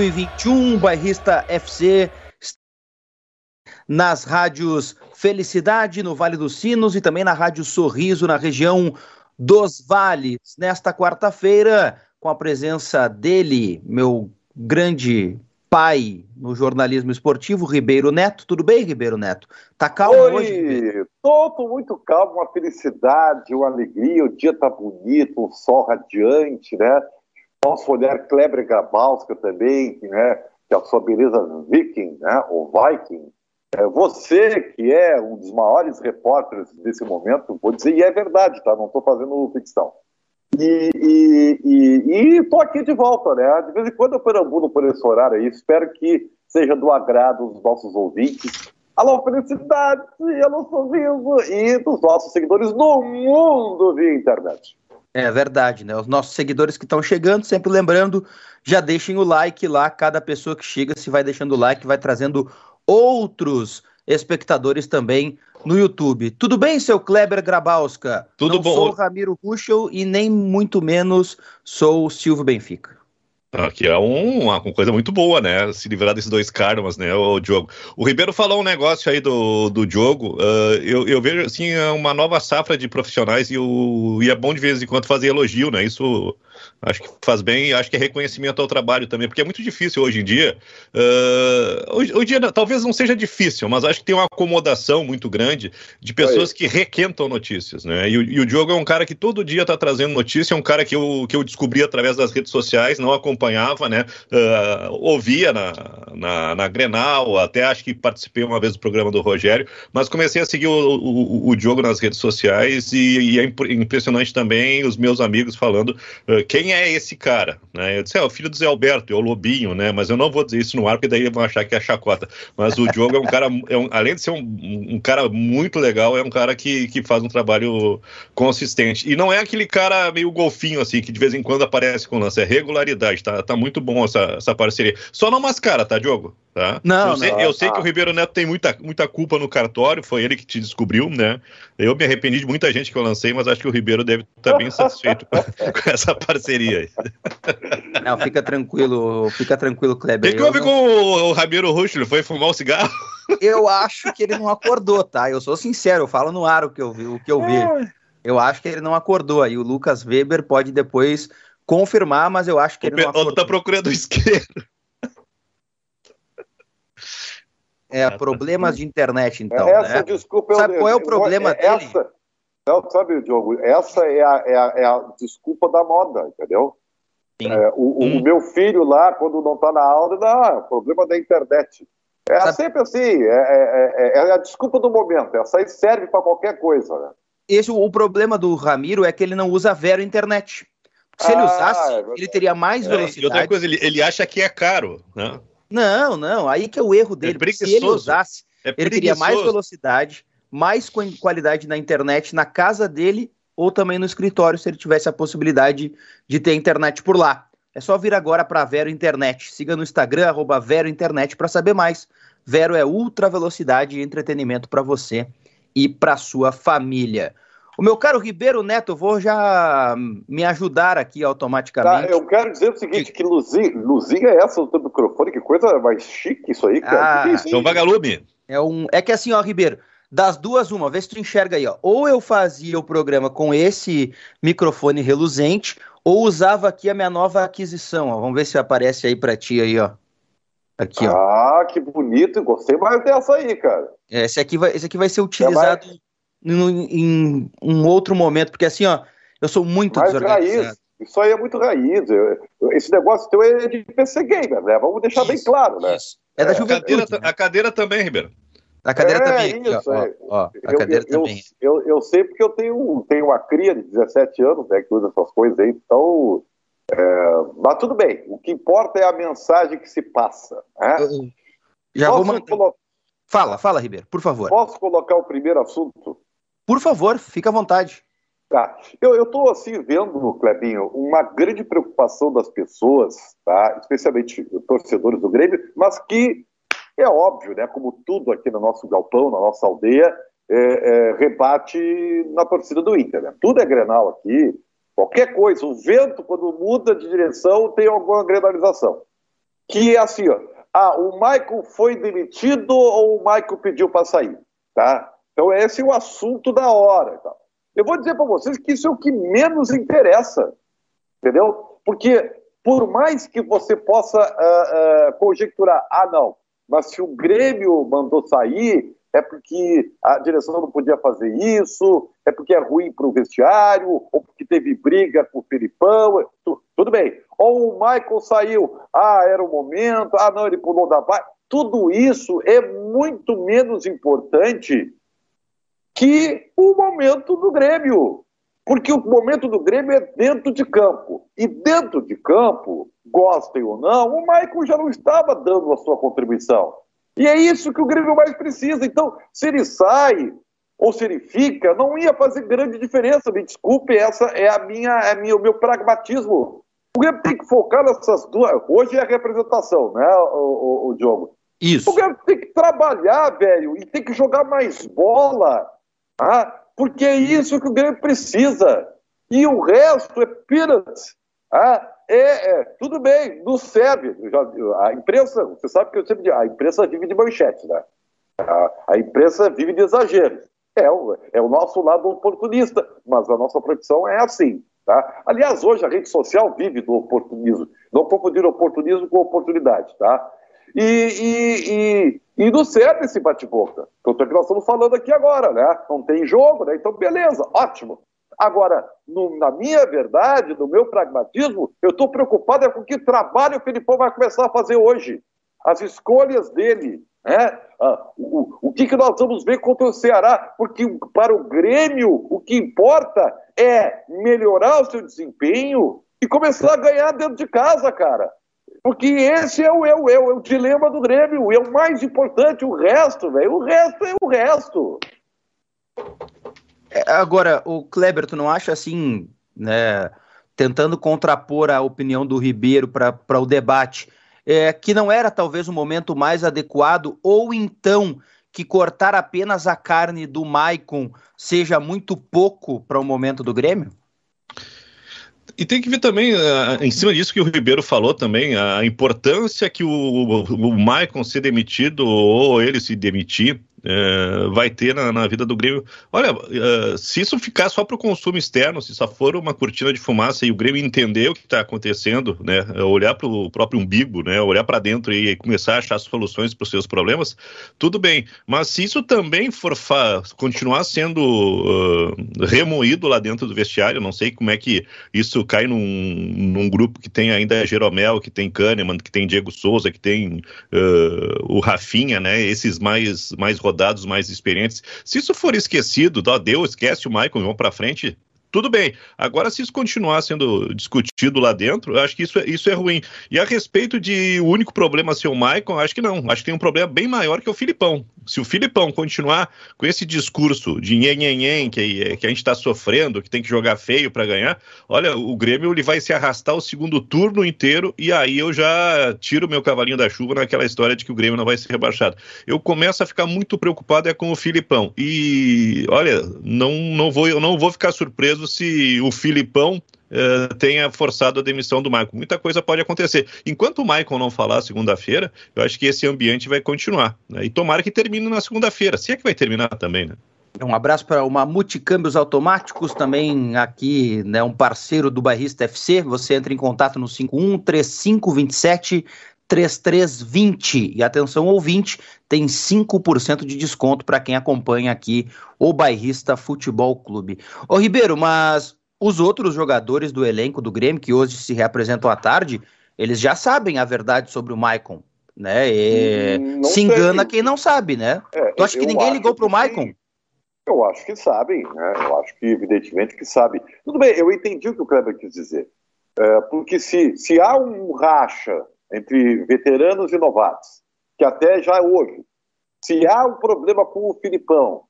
2021, Bairrista FC nas rádios Felicidade, no Vale dos Sinos e também na Rádio Sorriso, na região dos Vales. Nesta quarta-feira, com a presença dele, meu grande pai no jornalismo esportivo, Ribeiro Neto. Tudo bem, Ribeiro Neto? Tá calmo Oi, hoje? Tô, muito calmo, uma felicidade, uma alegria. O dia tá bonito, um sol radiante, né? Posso olhar Kleber Grabowska também, né? Que é a sua beleza viking, né? O viking. É, você, que é um dos maiores repórteres desse momento, vou dizer, e é verdade, tá? Não estou fazendo ficção. E estou aqui de volta, né? De vez em quando eu perambulo por esse horário aí, espero que seja do agrado dos nossos ouvintes. Alô, felicidade, alô, sorriso, e dos nossos seguidores no mundo via internet. É verdade, né? Os nossos seguidores que estão chegando, sempre lembrando, já deixem o like lá, cada pessoa que chega, se vai deixando o like, vai trazendo outros espectadores também no YouTube. Tudo bem, seu Kleber Grabowska? Tudo Não bom. sou o Ramiro Ruschel e nem muito menos sou o Silvio Benfica. Aqui é um, uma coisa muito boa, né? Se livrar desses dois karmas, né, o Diogo. O Ribeiro falou um negócio aí do, do Diogo. Uh, eu, eu, vejo, assim, uma nova safra de profissionais e, o, e é bom de vez em quando fazer elogio, né? Isso Acho que faz bem e acho que é reconhecimento ao trabalho também, porque é muito difícil hoje em dia. Uh, hoje, hoje em dia talvez não seja difícil, mas acho que tem uma acomodação muito grande de pessoas que requentam notícias, né? E, e, o Diogo é um cara que todo dia está trazendo notícia, é um cara que eu, que eu descobri através das redes sociais, não acompanhava, né? Uh, ouvia na, na, na, Grenal, até acho que participei uma vez do programa do Rogério, mas comecei a seguir o, o, o Diogo nas redes sociais e, e, é impressionante também os meus amigos falando uh, quem é esse cara? Né? Eu disse, é o filho do Zé Alberto, é o Lobinho, né? Mas eu não vou dizer isso no ar, porque daí vão achar que é chacota. Mas o Diogo é um cara, é um, além de ser um, um, cara muito legal, é um cara que, que faz um trabalho consistente. E não é aquele cara meio golfinho, assim, que de vez em quando aparece com lance, é regularidade, tá, tá muito bom essa, essa parceria. Só não mascara, tá, Diogo? Tá? Não, eu sei, não, eu sei tá. que o Ribeiro Neto tem muita, muita culpa no cartório, foi ele que te descobriu, né? Eu me arrependi de muita gente que eu lancei, mas acho que o Ribeiro deve estar bem satisfeito com, essa parceria aí. Não, fica tranquilo, fica tranquilo, Kleber. O que houve não... com o, o Ramiro Rush? Ele foi fumar um cigarro? Eu acho que ele não acordou, tá? Eu sou sincero, eu falo no ar o que eu vi. O que eu, vi. eu acho que ele não acordou. Aí o Lucas Weber pode depois confirmar, mas eu acho que ele o não acordou. tá procurando o isqueiro. É, problemas de internet, então. Essa, né? desculpa, Sabe eu, qual é o problema essa, dele? Não, sabe, Diogo, essa é a, é, a, é a, desculpa da moda, entendeu? É, o, hum. o, meu filho lá, quando não está na aula, dá problema da internet. É sabe? sempre assim, é, é, a desculpa do momento, essa aí serve para qualquer coisa. Né? Esse, o problema do Ramiro é que ele não usa Vero Internet. Se ah, ele usasse, ele teria mais velocidade. e outra coisa, ele, ele acha que é caro, né? Não, não, aí que é o erro dele. É se ele usasse, é ele teria mais velocidade, mais qualidade na internet na casa dele ou também no escritório, se ele tivesse a possibilidade de ter internet por lá. É só vir agora para Vero Internet. Siga no Instagram, arroba Vero Internet, para saber mais. Vero é ultra velocidade e entretenimento para você e para sua família. O meu caro Ribeiro Neto, vou já me ajudar aqui automaticamente. Tá, eu quero dizer o seguinte, que luzinha, luzinha é essa do microfone, que coisa mais chique isso aí, cara. Ah, que que é um vagalume. É, um, é que assim, ó, Ribeiro, das duas, uma, vê se tu enxerga aí, ó. Ou eu fazia o programa com esse microfone reluzente, ou usava aqui a minha nova aquisição, ó. Vamos ver se aparece aí pra ti aí, ó. Aqui, ó. Ah, que bonito, gostei mais dessa aí, cara. Esse aqui vai, esse aqui vai ser utilizado... É em, um outro momento, porque assim, ó, eu sou muito Mais desorganizado. Raiz. Isso aí é muito raiz. Esse negócio teu é de PC gamer, né? Vamos deixar isso, bem claro, né? Isso. É da a juventude. Cadeira, né? A cadeira também, Ribeiro. A cadeira é, também. Isso, ó, é. ó, ó, a eu, cadeira eu, também. Eu, eu, eu, sei porque eu tenho, tenho uma cria de 17 anos, né, que usa essas coisas aí, então. É, mas tudo bem, o que importa é a mensagem que se passa. Né? Eu, já Posso vou mandar. colo... Fala, fala, Ribeiro, por favor. Posso colocar o primeiro assunto? Por favor, fica à vontade. Tá. Eu estou assim vendo, Clebinho, uma grande preocupação das pessoas, tá? especialmente torcedores do Grêmio, mas que é óbvio, né? Como tudo aqui no nosso galpão, na nossa aldeia, é, é, rebate na torcida do Inter. Né? Tudo é Grenal aqui, qualquer coisa. O vento, quando muda de direção, tem alguma grenalização. que é assim, ó, ah, o Michael foi demitido ou o Michael pediu para sair, tá? Então esse é o assunto da hora. Tá? Eu vou dizer para vocês que isso é o que menos interessa, entendeu? Porque por mais que você possa uh, uh, conjecturar, ah não, mas se o Grêmio mandou sair, é porque a direção não podia fazer isso, é porque é ruim para o vestiário, ou porque teve briga com o Felipão, tu, tudo bem. Ou o Michael saiu, ah, era o momento, ah, não, ele pulou da barra. Tudo isso é muito menos importante que o momento do Grêmio. Porque o momento do Grêmio é dentro de campo. E dentro de campo, gostem ou não, o Michael já não estava dando a sua contribuição. E é isso que o Grêmio mais precisa. Então, se ele sai ou se ele fica, não ia fazer grande diferença. Me desculpe, essa é a minha, é minha, o meu pragmatismo. O Grêmio tem que focar nessas duas. Hoje é a representação, né, o, o, o Diogo? Isso. O Grêmio tem que trabalhar, velho, e tem que jogar mais bola. Tá? porque é isso que o Grêmio precisa. E o resto é peanuts. Ah, é, é, tudo bem, não serve. A imprensa, você sabe que eu sempre digo, a imprensa vive de manchetes, né? A, a imprensa vive de exageros. É o, é o nosso lado oportunista, mas a nossa profissão é assim. Tá? Aliás, hoje a rede social vive do oportunismo. Não confundir oportunismo com oportunidade. Tá? E, e, e, e não serve esse bate-boca. Tanto é que nós estamos falando aqui agora, né? Não tem jogo, né? Então, beleza, ótimo. Agora, no, na minha verdade, no meu pragmatismo, eu estou preocupado é com que trabalho o Felipão vai começar a fazer hoje. As escolhas dele, né? Ah, o, o que, que nós vamos ver contra o Ceará? Porque para o Grêmio, o que importa é melhorar o seu desempenho e começar a ganhar dentro de casa, cara. Porque esse é o, é, o, é, é o dilema do Grêmio, é o mais importante, o resto, velho, o resto é o resto. Agora, o Kleber, tu não acha assim, né, tentando contrapor a opinião do Ribeiro para o debate, é, que não era talvez o momento mais adequado, ou então que cortar apenas a carne do Maicon seja muito pouco para o momento do Grêmio? E tem que ver também, uh, em cima disso que o Ribeiro falou também, a importância que o, o, o Maicon ser demitido ou ele se demitir é, vai ter na, na, vida do Grêmio. Olha, uh, se isso ficar só para o consumo externo, se só for uma cortina de fumaça e o Grêmio entender o que está acontecendo, né, olhar para o próprio umbigo, né, olhar para dentro e começar a achar soluções para os seus problemas, tudo bem. Mas se isso também for continuar sendo uh, remoído lá dentro do vestiário, não sei como é que isso cai num, num grupo que tem ainda Jeromel, que tem Kahneman, que tem Diego Souza, que tem uh, o Rafinha, né, esses mais mais rodados mais experientes. Se isso for esquecido, ó, Deus, esquece o Michael, vão para frente, tudo bem. Agora, se isso continuar sendo discutido lá dentro, eu acho que isso é, isso é ruim. E a respeito de o único problema ser o Maicon, acho que não. Acho que tem um problema bem maior que o Filipão. Se o Filipão continuar com esse discurso de nhen, que, que a gente está sofrendo, que tem que jogar feio para ganhar, olha, o Grêmio ele vai se arrastar o segundo turno inteiro e aí eu já tiro meu cavalinho da chuva naquela história de que o Grêmio não vai ser rebaixado. Eu começo a ficar muito preocupado é com o Filipão. E olha, não, não vou, eu não vou ficar surpreso se o Filipão Uh, tenha forçado a demissão do Michael. Muita coisa pode acontecer. Enquanto o Michael não falar segunda-feira, eu acho que esse ambiente vai continuar. Né? E tomara que termine na segunda-feira. Se é que vai terminar também, né? Um abraço para uma Multicâmbios Automáticos, também aqui, né, um parceiro do Bairrista FC. Você entra em contato no 513527 3320. E atenção, ouvinte, tem 5% de desconto para quem acompanha aqui o Bairrista Futebol Clube. Ô Ribeiro, mas os outros jogadores do elenco do Grêmio, que hoje se reapresentam à tarde, eles já sabem a verdade sobre o Maicon, né? E hum, se engana quem não sabe, né? É, tu acha que ninguém ligou para o Maicon? Eu acho que sabem, né? Eu acho que, evidentemente, que sabem. Tudo bem, eu entendi o que o Kleber quis dizer. É, porque se, se há um racha entre veteranos e novatos, que até já hoje, se há um problema com o Filipão,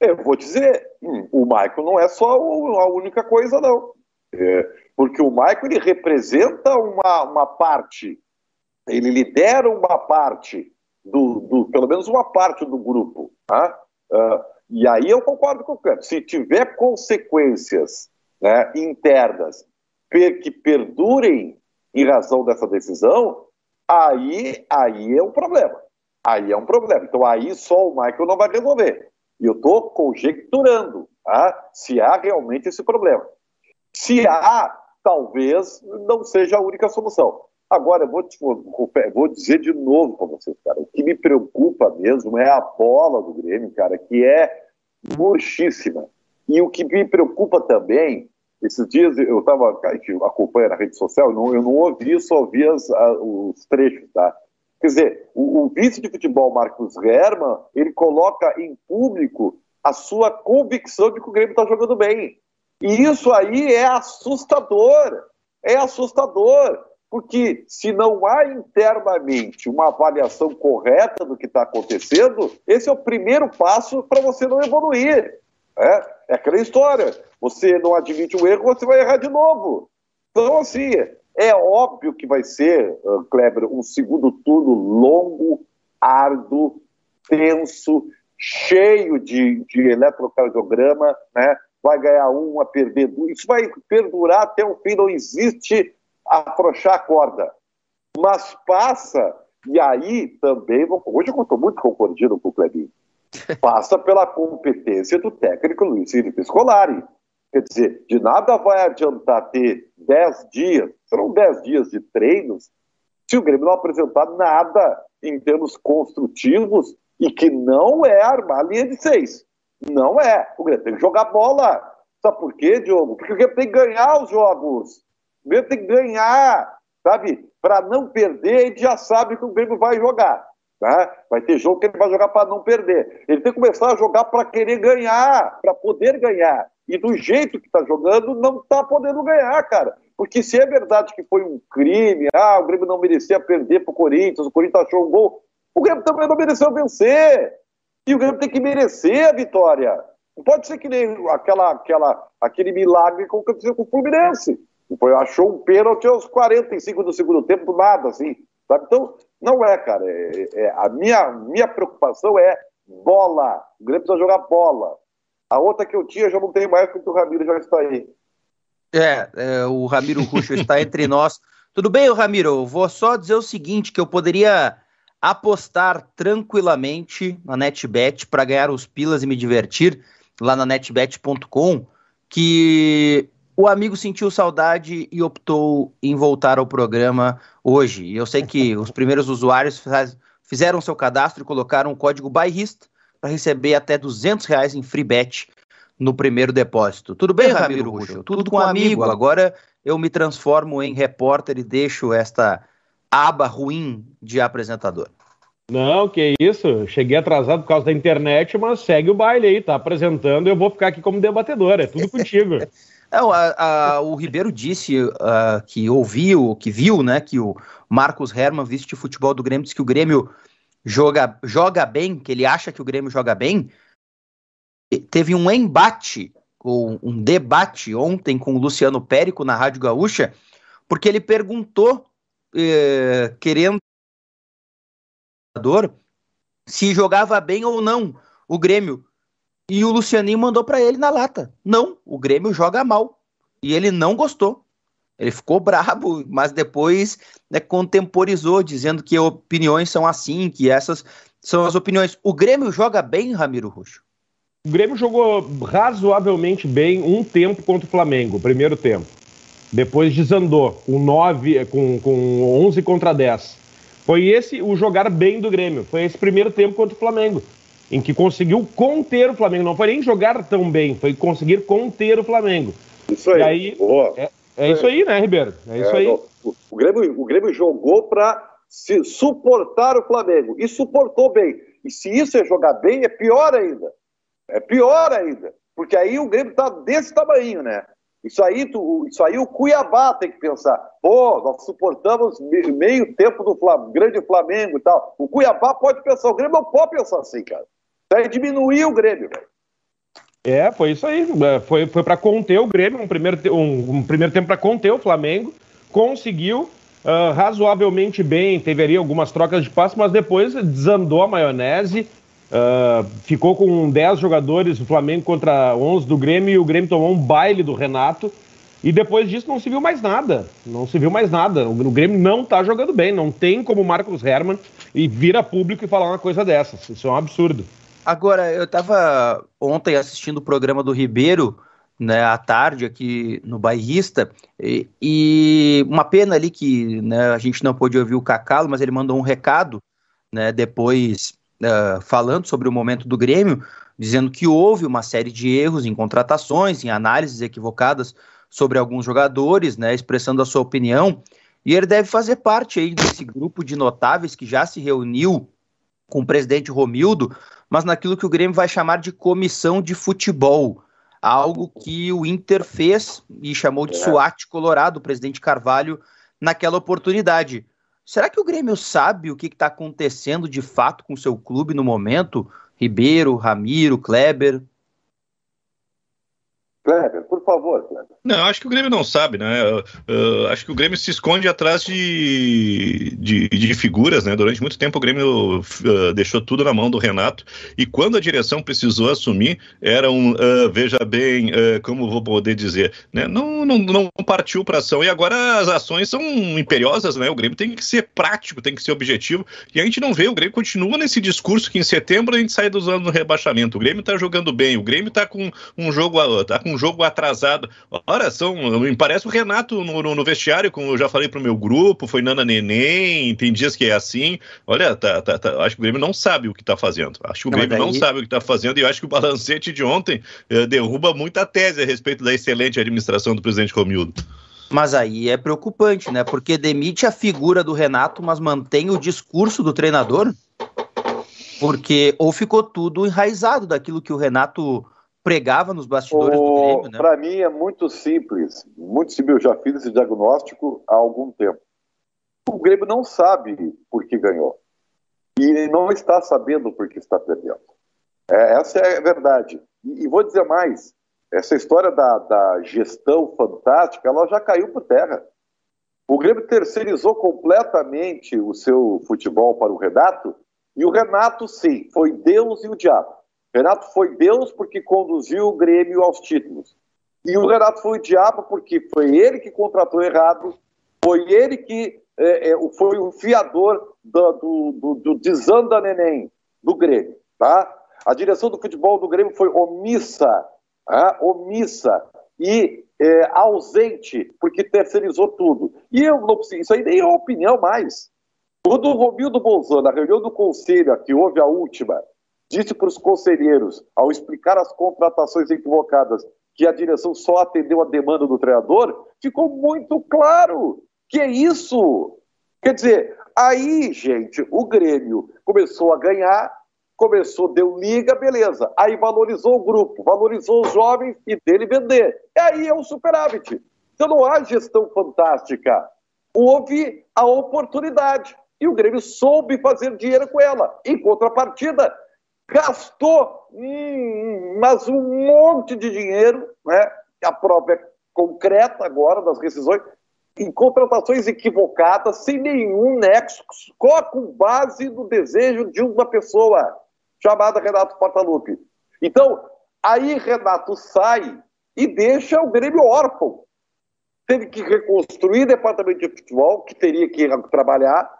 eu vou dizer, hum, o Michael não é só a única coisa, não. É, porque o Michael ele representa uma, uma parte, ele lidera uma parte, do, do pelo menos uma parte do grupo. Tá? Uh, e aí eu concordo com o Cleber. Se tiver consequências né, internas que perdurem em razão dessa decisão, aí, aí é um problema. Aí é um problema. Então aí só o Michael não vai resolver. E eu estou conjecturando tá? se há realmente esse problema. Se há, talvez não seja a única solução. Agora, eu vou, te, vou dizer de novo para vocês, cara, o que me preocupa mesmo é a bola do Grêmio, cara, que é murchíssima. E o que me preocupa também, esses dias eu estava acompanhando na rede social, não, eu não ouvi, só ouvi as, a, os trechos, tá? Quer dizer, o, o, vice de futebol Marcos Herman, ele coloca em público a sua convicção de que o Grêmio está jogando bem. E isso aí é assustador. É assustador. Porque se não há internamente uma avaliação correta do que está acontecendo, esse é o primeiro passo para você não evoluir. É, é aquela história. Você não admite um erro, você vai errar de novo. Então, assim, é óbvio que vai ser, uh, Kleber, um segundo turno longo, árduo, tenso, cheio de, de eletrocardiograma, né? vai ganhar um, a perder dois. Isso vai perdurar até o fim, não existe afrouxar a corda. Mas passa, e aí também, hoje eu estou muito concordando com o Clebinho, passa pela competência do técnico Luiz Felipe Scolari. Quer dizer, de nada vai adiantar ter 10 dias, serão 10 dias de treinos, se o Grêmio não apresentar nada em termos construtivos e que não é armar a linha de seis. Não é. O Grêmio tem que jogar bola. Sabe por quê, Diogo? Porque o Grêmio tem que ganhar os jogos. O Grêmio tem que ganhar, sabe? Para não perder, a gente já sabe que o Grêmio vai jogar. Tá? Vai ter jogo que ele vai jogar para não perder. Ele tem que começar a jogar para querer ganhar, para poder ganhar. E do jeito que está jogando, não está podendo ganhar, cara. Porque se é verdade que foi um crime, ah, o Grêmio não merecia perder para o Corinthians, o Corinthians achou um gol, o Grêmio também não mereceu vencer. E o Grêmio tem que merecer a vitória. Não pode ser que nem aquela, aquela, aquele milagre que aconteceu com o Fluminense. Foi, achou um pênalti aos 45 do segundo tempo, nada assim. Sabe? Então, não é, cara. É, é, a minha, minha preocupação é bola. O Grêmio precisa jogar bola. A outra que eu tinha já não tem mais, porque o Ramiro já está aí. É, é o Ramiro Ruxo está entre nós. Tudo bem, Ramiro? Vou só dizer o seguinte, que eu poderia apostar tranquilamente na NetBet para ganhar os pilas e me divertir lá na netbet.com, que o amigo sentiu saudade e optou em voltar ao programa hoje. E eu sei que os primeiros usuários fizeram seu cadastro e colocaram o código bairrista para receber até 200 reais em free bet no primeiro depósito. Tudo bem, Ramiro Ruxo? Tudo, com amigo. Agora eu me transformo em repórter e deixo esta aba ruim de apresentador. Não, que isso. Cheguei atrasado por causa da internet, mas segue o baile aí, tá apresentando e eu vou ficar aqui como debatedor. É tudo contigo. Não, a, a, o Ribeiro disse uh, que ouviu, que viu, né, que o Marcos Herman, vice de futebol do Grêmio, disse que o Grêmio joga, joga bem, que ele acha que o Grêmio joga bem. Teve um embate, ou um debate ontem com o Luciano Périco na Rádio Gaúcha, porque ele perguntou, eh, querendo se jogava bem ou não o Grêmio. E o Lucianinho mandou para ele na lata. Não, o Grêmio joga mal. E ele não gostou. Ele ficou brabo, mas depois né, contemporizou, dizendo que opiniões são assim, que essas são as opiniões. O Grêmio joga bem, Ramiro Roxo? O Grêmio jogou razoavelmente bem um tempo contra o Flamengo, primeiro tempo. Depois desandou com, nove, com, com 11 contra 10. Foi esse o jogar bem do Grêmio. Foi esse primeiro tempo contra o Flamengo, em que conseguiu conter o Flamengo. Não foi nem jogar tão bem, foi conseguir conter o Flamengo. Isso aí. Aí é, é, isso aí, né, Ribeiro? É, isso é, aí. O, o, Grêmio, o Grêmio jogou para suportar o Flamengo e suportou bem. E se isso é jogar bem, é pior ainda. É pior ainda. Porque aí o Grêmio está desse tamanho, né? Isso aí, tu, isso aí o Cuiabá tem que pensar. Pô, nós suportamos meio tempo do Flam grande Flamengo e tal. O Cuiabá pode pensar, o Grêmio não pode pensar assim, cara. Isso aí diminuir o Grêmio, velho. É, foi isso aí. É, foi, foi para conter o Grêmio, um primeiro, um, um primeiro tempo para conter o Flamengo. Conseguiu uh, razoavelmente bem, teve ali algumas trocas de passe, mas depois desandou a maionese. Uh, ficou com 10 jogadores do Flamengo contra 11 do Grêmio e o Grêmio tomou um baile do Renato. E depois disso não se viu mais nada. Não se viu mais nada. O, o Grêmio não tá jogando bem. Não tem como Marcos Herman e vira público e falar uma coisa dessas. Isso é um absurdo. Agora, eu estava ontem assistindo o programa do Ribeiro, né, à tarde aqui no Bairrista, e, e uma pena ali que né, a gente não pôde ouvir o Cacalo, mas ele mandou um recado, né, depois uh, falando sobre o momento do Grêmio, dizendo que houve uma série de erros em contratações, em análises equivocadas sobre alguns jogadores, né, expressando a sua opinião, e ele deve fazer parte aí desse grupo de notáveis que já se reuniu com o presidente Romildo, mas naquilo que o Grêmio vai chamar de comissão de futebol, algo que o Inter fez e chamou de é. SWAT Colorado, o presidente Carvalho, naquela oportunidade. Será que o Grêmio sabe o que está acontecendo de fato com o seu clube no momento? Ribeiro, Ramiro, Kleber? Kleber, por favor, Kleber. Não, acho que o Grêmio não sabe, né? Uh, acho que o Grêmio se esconde atrás de, de, de figuras, né? Durante muito tempo o Grêmio uh, deixou tudo na mão do Renato e quando a direção precisou assumir, era um, veja bem, como vou poder dizer, né? Não, não, não partiu para ação e agora as ações são imperiosas, né? O Grêmio tem que ser prático, tem que ser objetivo e a gente não vê, o Grêmio continua nesse discurso que em setembro a gente sai dos anos do rebaixamento. O Grêmio tá jogando bem, o Grêmio tá com um jogo, tá com um jogo atrasado. Ora, são, me parece o Renato no, no, no, vestiário, como eu já falei pro meu grupo, foi Nana Neném, tem dias que é assim. Olha, tá, tá, tá, acho que o Grêmio não sabe o que tá fazendo. Acho que o não, Grêmio daí... não sabe o que tá fazendo e eu acho que o balancete de ontem eh, derruba muita tese a respeito da excelente administração do presidente Romildo. Mas aí é preocupante, né? Porque demite a figura do Renato, mas mantém o discurso do treinador. Porque ou ficou tudo enraizado daquilo que o Renato pregava nos bastidores o, do Grêmio, né? Para mim é muito simples, muito simples, eu já fiz esse diagnóstico há algum tempo. O Grêmio não sabe por que ganhou e não está sabendo por que está perdendo. É, essa é a verdade. E, e, vou dizer mais, essa história da, da gestão fantástica, ela já caiu por terra. O Grêmio terceirizou completamente o seu futebol para o Renato, e o Renato, sim, foi Deus e o diabo. Renato foi Deus porque conduziu o Grêmio aos títulos. E o Renato foi o diabo porque foi ele que contratou errado, foi ele que é, é, foi o fiador do, do, do, do desanda neném do Grêmio. Tá? A direção do futebol do Grêmio foi omissa, tá? omissa e é, ausente, porque terceirizou tudo. E eu não isso aí nem é opinião mais. Quando o Romildo Bolzano, na reunião do conselho, que houve a última, disse para os conselheiros, ao explicar as contratações equivocadas, que a direção só atendeu a demanda do treinador, ficou muito claro que é isso. Quer dizer, aí, gente, o Grêmio começou a ganhar, começou, deu liga, beleza. Aí valorizou o grupo, valorizou os jovens e dele vender. E aí é um superávit. Então não há gestão fantástica. Houve a oportunidade. E o Grêmio soube fazer dinheiro com ela. Em contrapartida, gastou, mas um monte de dinheiro, né? A é concreta agora das rescisões, em contratações equivocadas, sem nenhum nexo, só com base no desejo de uma pessoa chamada Renato Portaluppi. Então, aí Renato sai e deixa o Grêmio órfão. Teve que reconstruir o departamento de futebol, que teria que trabalhar,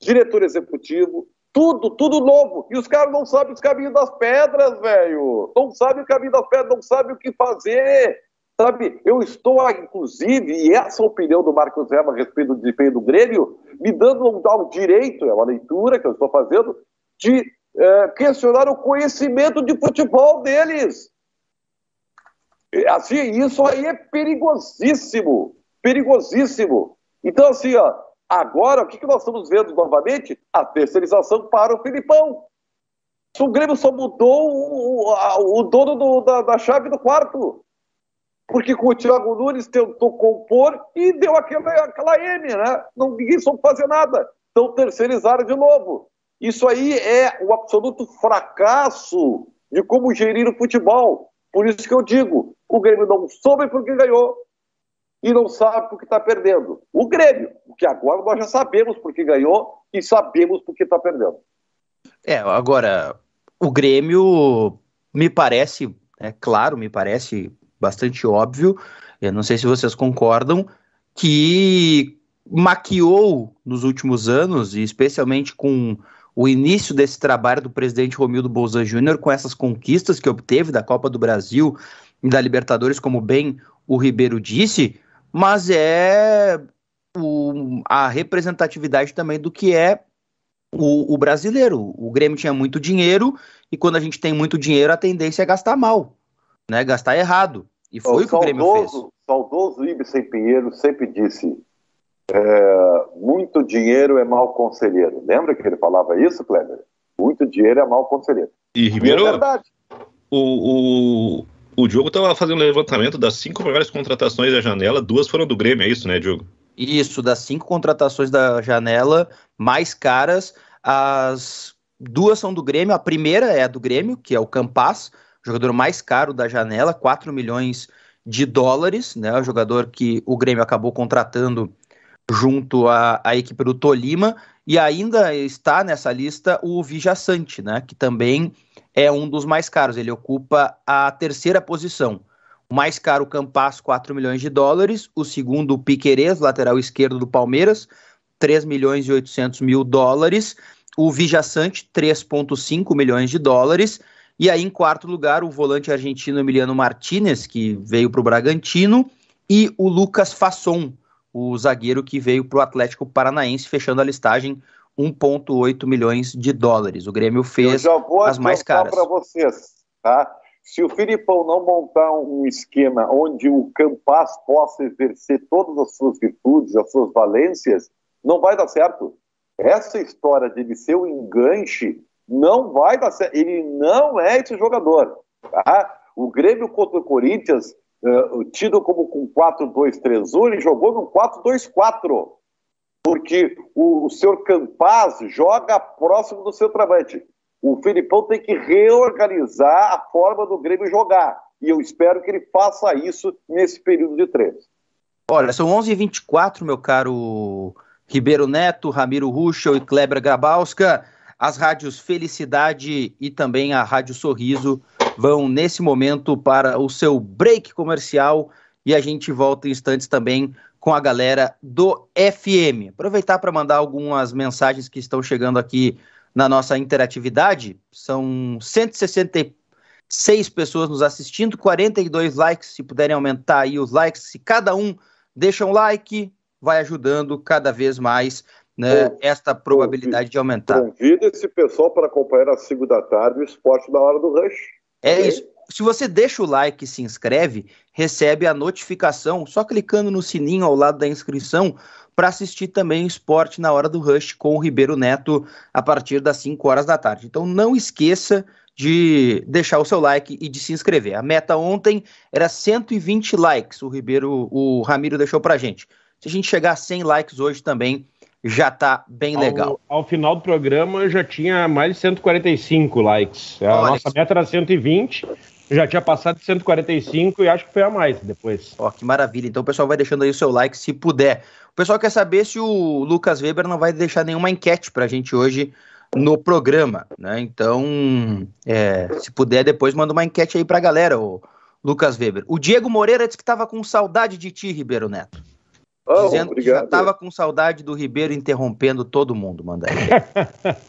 diretor executivo, tudo, tudo novo. E os caras não sabem os caminhos das pedras, velho. Não sabem o caminho das pedras, não sabem o que fazer. Sabe, eu estou, inclusive, e essa opinião do Marcos Zema a respeito do desempenho do Grêmio, me dando um, direito, é uma leitura que eu estou fazendo, de é, questionar o conhecimento de futebol deles. Assim, isso aí é perigosíssimo, perigosíssimo. Então, assim, ó, Agora, o que, que nós estamos vendo novamente? A terceirização para o Filipão. O Grêmio só mudou o, o, o dono do, da, da, chave do quarto. Porque com o Thiago Nunes tentou compor e deu aquela, aquela M, né? Não, ninguém soube fazer nada. Então terceirizaram de novo. Isso aí é o absoluto fracasso de como gerir o futebol. Por isso que eu digo, o Grêmio não soube porque ganhou, e não sabe por que está perdendo. O Grêmio, que agora nós já sabemos por que ganhou e sabemos por que está perdendo. É, agora, o Grêmio me parece, é claro, me parece bastante óbvio, eu não sei se vocês concordam, que maquiou nos últimos anos, e especialmente com o início desse trabalho do presidente Romildo Bolzan Júnior, com essas conquistas que obteve da Copa do Brasil e da Libertadores, como bem o Ribeiro disse, mas é o, a representatividade também do que é o, o, brasileiro. O Grêmio tinha muito dinheiro e quando a gente tem muito dinheiro, a tendência é gastar mal, né? Gastar errado. E foi o, o que o Grêmio fez. Saudoso Ibsen Pinheiro sempre disse: é, muito dinheiro é mal conselheiro. Lembra que ele falava isso, Kleber? Muito dinheiro é mal conselheiro. E Ribeiro, e é verdade. O, o, o Diogo estava fazendo levantamento das cinco maiores contratações da janela, duas foram do Grêmio, é isso, né, Diogo? Isso, das cinco contratações da janela mais caras, as duas são do Grêmio. A primeira é a do Grêmio, que é o Campas, jogador mais caro da janela, 4 milhões de dólares, né? O jogador que o Grêmio acabou contratando junto à, à equipe do Tolima. E ainda está nessa lista o Vijaçante, né? Que também é um dos mais caros. Ele ocupa a terceira posição. O mais caro, o Campas, 4 milhões de dólares. O segundo, o Piquerez, lateral esquerdo do Palmeiras, 3 milhões e 800 mil dólares. O Vijaçante, 3,5 milhões de dólares. E aí, em quarto lugar, o volante argentino Emiliano Martinez, que veio para o Bragantino. E o Lucas Fasson, o zagueiro que veio para o Atlético Paranaense, fechando a listagem 1,8 milhões de dólares. O Grêmio fez as mais caras. para vocês, tá? Se o Filipão não montar um esquema onde o Campas possa exercer todas as suas virtudes, as suas valências, não vai dar certo. Essa história de ele ser um enganche não vai dar certo. Ele não é esse jogador. Tá? O Grêmio contra o Corinthians, uh, tido como com 4-2-3-1, ele jogou no 4-2-4. Porque o, o senhor Campaz joga próximo do seu travante. O Filipão tem que reorganizar a forma do Grêmio jogar. E eu espero que ele faça isso nesse período de treino. Olha, são 11h24, meu caro Ribeiro Neto, Ramiro Ruschel e Kleber Grabowska. As rádios Felicidade e também a Rádio Sorriso vão nesse momento para o seu break comercial e a gente volta em instantes também com a galera do FM. Aproveitar para mandar algumas mensagens que estão chegando aqui na nossa interatividade. São 166 pessoas nos assistindo, 42 likes. Se puderem aumentar aí os likes, se cada um deixa um like, vai ajudando cada vez mais né, esta probabilidade de aumentar. Convida esse pessoal para acompanhar às 5 da tarde o esporte da hora do rush. É isso. Se você deixa o like e se inscreve, recebe a notificação só clicando no sininho ao lado da inscrição para assistir também esporte na hora do Rush com o Ribeiro Neto a partir das 5 horas da tarde. Então não esqueça de deixar o seu like e de se inscrever. A meta ontem era 120 likes, o Ribeiro, o Ramiro deixou pra gente. Se a gente chegar a 100 likes hoje também, já tá bem legal. Ao, ao final do programa já tinha mais de 145 likes. A Olha, nossa meta era 120, já tinha passado de 145 e acho que foi a mais depois. Ó, que maravilha. Então o pessoal vai deixando aí o seu like se puder pessoal quer saber se o Lucas Weber não vai deixar nenhuma enquete para a gente hoje no programa, né? Então, é, se puder, depois manda uma enquete aí para a galera, o Lucas Weber. O Diego Moreira disse que estava com saudade de ti, Ribeiro Neto. Oh, dizendo obrigado. que já estava com saudade do Ribeiro interrompendo todo mundo, manda aí.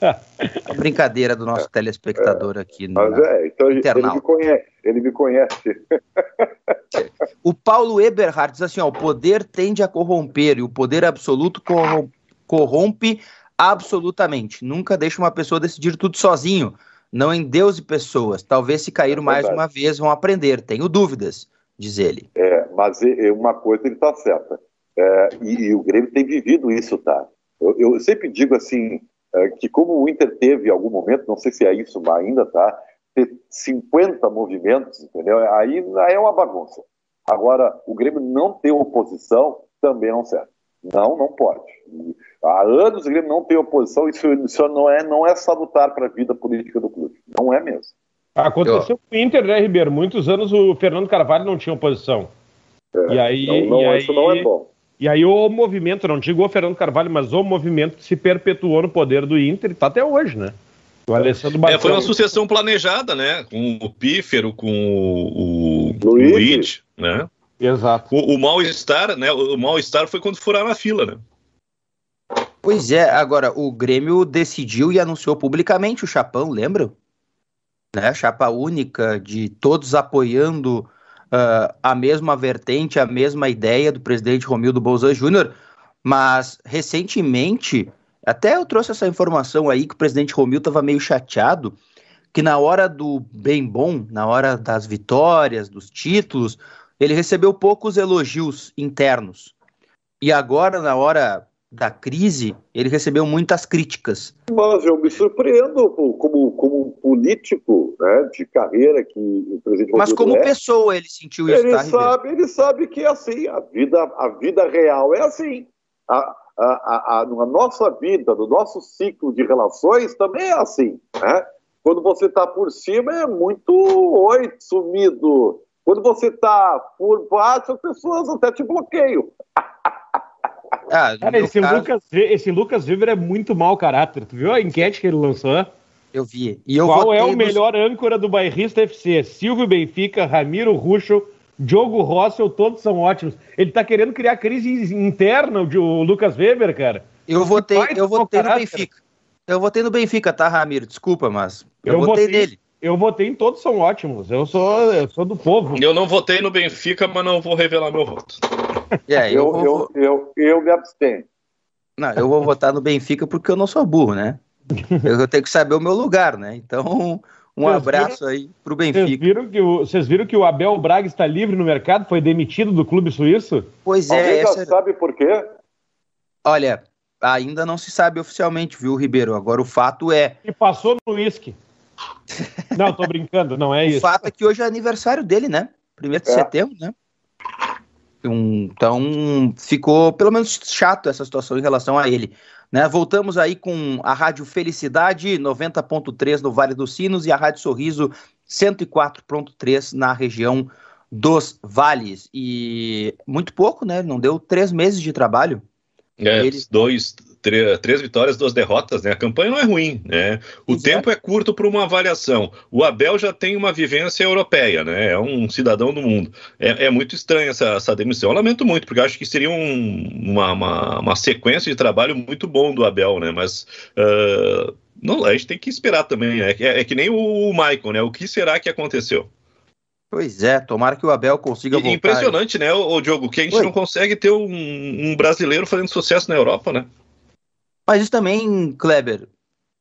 brincadeira do nosso telespectador aqui no Mas é, então internauta. ele me conhece, ele me conhece. o Paulo Eberhard diz assim, ó, o poder tende a corromper e o poder absoluto corrompe absolutamente. Nunca deixa uma pessoa decidir tudo sozinho. Não em Deus e pessoas. Talvez se cair é mais uma vez vão aprender. Tenho dúvidas, diz ele. É, mas uma coisa ele está certa é, e, e, o Grêmio tem vivido isso, tá? Eu, eu sempre digo assim, é, que como o Inter teve em algum momento, não sei se é isso ainda, tá? Ter 50 movimentos, entendeu? Aí, aí é uma bagunça. Agora, o Grêmio não ter oposição também não serve. Não, não pode. há anos o Grêmio não tem oposição, isso, isso não, é, não é salutar para a vida política do clube. Não é mesmo. Aconteceu com o Inter, né, Ribeiro? Muitos anos o Fernando Carvalho não tinha oposição. É, e aí, não, não, e isso aí... não é bom. E aí o movimento, não digo o Fernando Carvalho, mas o movimento se perpetuou no poder do Inter e está até hoje, né? O Alessandro É, foi uma sucessão planejada, né? Com o Pífero, com o, o né? Exato. O, o mal-estar, né? O, o mal-estar foi quando furaram a fila, né? Pois é, agora o Grêmio decidiu e anunciou publicamente o chapão, lembram? Né, chapa única de todos apoiando uh, a mesma vertente, a mesma ideia do presidente Romildo Bolzan Júnior, mas recentemente, até eu trouxe essa informação aí que o presidente Romildo estava meio chateado, que na hora do bem bom, na hora das vitórias, dos títulos, ele recebeu poucos elogios internos. E agora, na hora da crise, ele recebeu muitas críticas. Mas eu me surpreendo como, como político né, de carreira que o presidente Mas como é, pessoa ele sentiu isso, ele tá, sabe, Ele sabe que é assim, a vida, a vida real é assim. A, a, a, a, na nossa vida, no nosso ciclo de relações, também é assim. Né? Quando você está por cima, é muito oi, sumido. Quando você está por baixo, as pessoas até te bloqueiam. Ah, Cara, esse, caso... Lucas, esse Lucas Weber é muito mau caráter. Tu viu a enquete que ele lançou? Eu vi. E eu Qual é o melhor âncora do bairrista FC? Silvio Benfica, Ramiro Ruxo, Diogo Rossel, todos são ótimos. Ele tá querendo criar crise interna, o Lucas Weber, cara. Eu votei, eu votei no Benfica. Eu votei no Benfica, tá, Ramiro? Desculpa, mas eu, eu votei, votei nele. Eu votei em todos são ótimos. Eu sou, eu sou do povo. Eu não votei no Benfica, mas não vou revelar meu voto. É, eu, eu, vou... eu, eu, eu, me abstenho. Não, eu vou votar no Benfica porque eu não sou burro, né? Eu tenho que saber o meu lugar, né? Então, um vocês abraço viram, aí pro Benfica. Vocês viram, que o, vocês viram que o Abel Braga está livre no mercado? Foi demitido do clube suíço? Pois é. Alguém já essa... sabe por quê? Olha, ainda não se sabe oficialmente, viu, Ribeiro? Agora o fato é. E passou no uísque. Não, tô brincando, não é o isso. O fato é que hoje é aniversário dele, né? Primeiro de é. setembro, né? Então ficou pelo menos chato essa situação em relação a ele. Né? Voltamos aí com a Rádio Felicidade 90.3 no Vale dos Sinos e a Rádio Sorriso 104.3 na região dos Vales. E muito pouco, né? Não deu três meses de trabalho. É, Ele... dois, três, vitórias, duas derrotas, né? A campanha não é ruim, né? O Exato. tempo é curto para uma avaliação. O Abel já tem uma vivência europeia, né? É um cidadão do mundo. É, é muito estranha essa, essa, demissão. Eu lamento muito, porque acho que seria um, uma, uma, uma, sequência de trabalho muito bom do Abel, né? Mas. Uh, não, a gente tem que esperar também. Né? É, é que nem o Michael, né? O que será que aconteceu? Pois é, tomara que o Abel consiga voltar. Impressionante, né, o Diogo, que a gente Oi. não consegue ter um, um, brasileiro fazendo sucesso na Europa, né? Mas isso também, Kleber,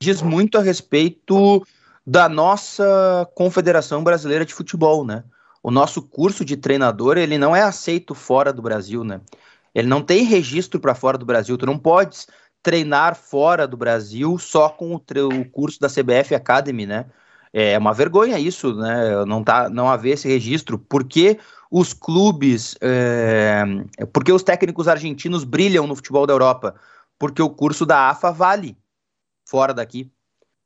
diz muito a respeito da nossa Confederação Brasileira de Futebol, né? O nosso curso de treinador, ele não é aceito fora do Brasil, né? Ele não tem registro para fora do Brasil. Tu não podes treinar fora do Brasil só com o, o curso da CBF Academy, né? É uma vergonha isso, né? Não, tá, não haver esse registro. Por que os clubes, é, por que os técnicos argentinos brilham no futebol da Europa? Porque o curso da AFA vale fora daqui.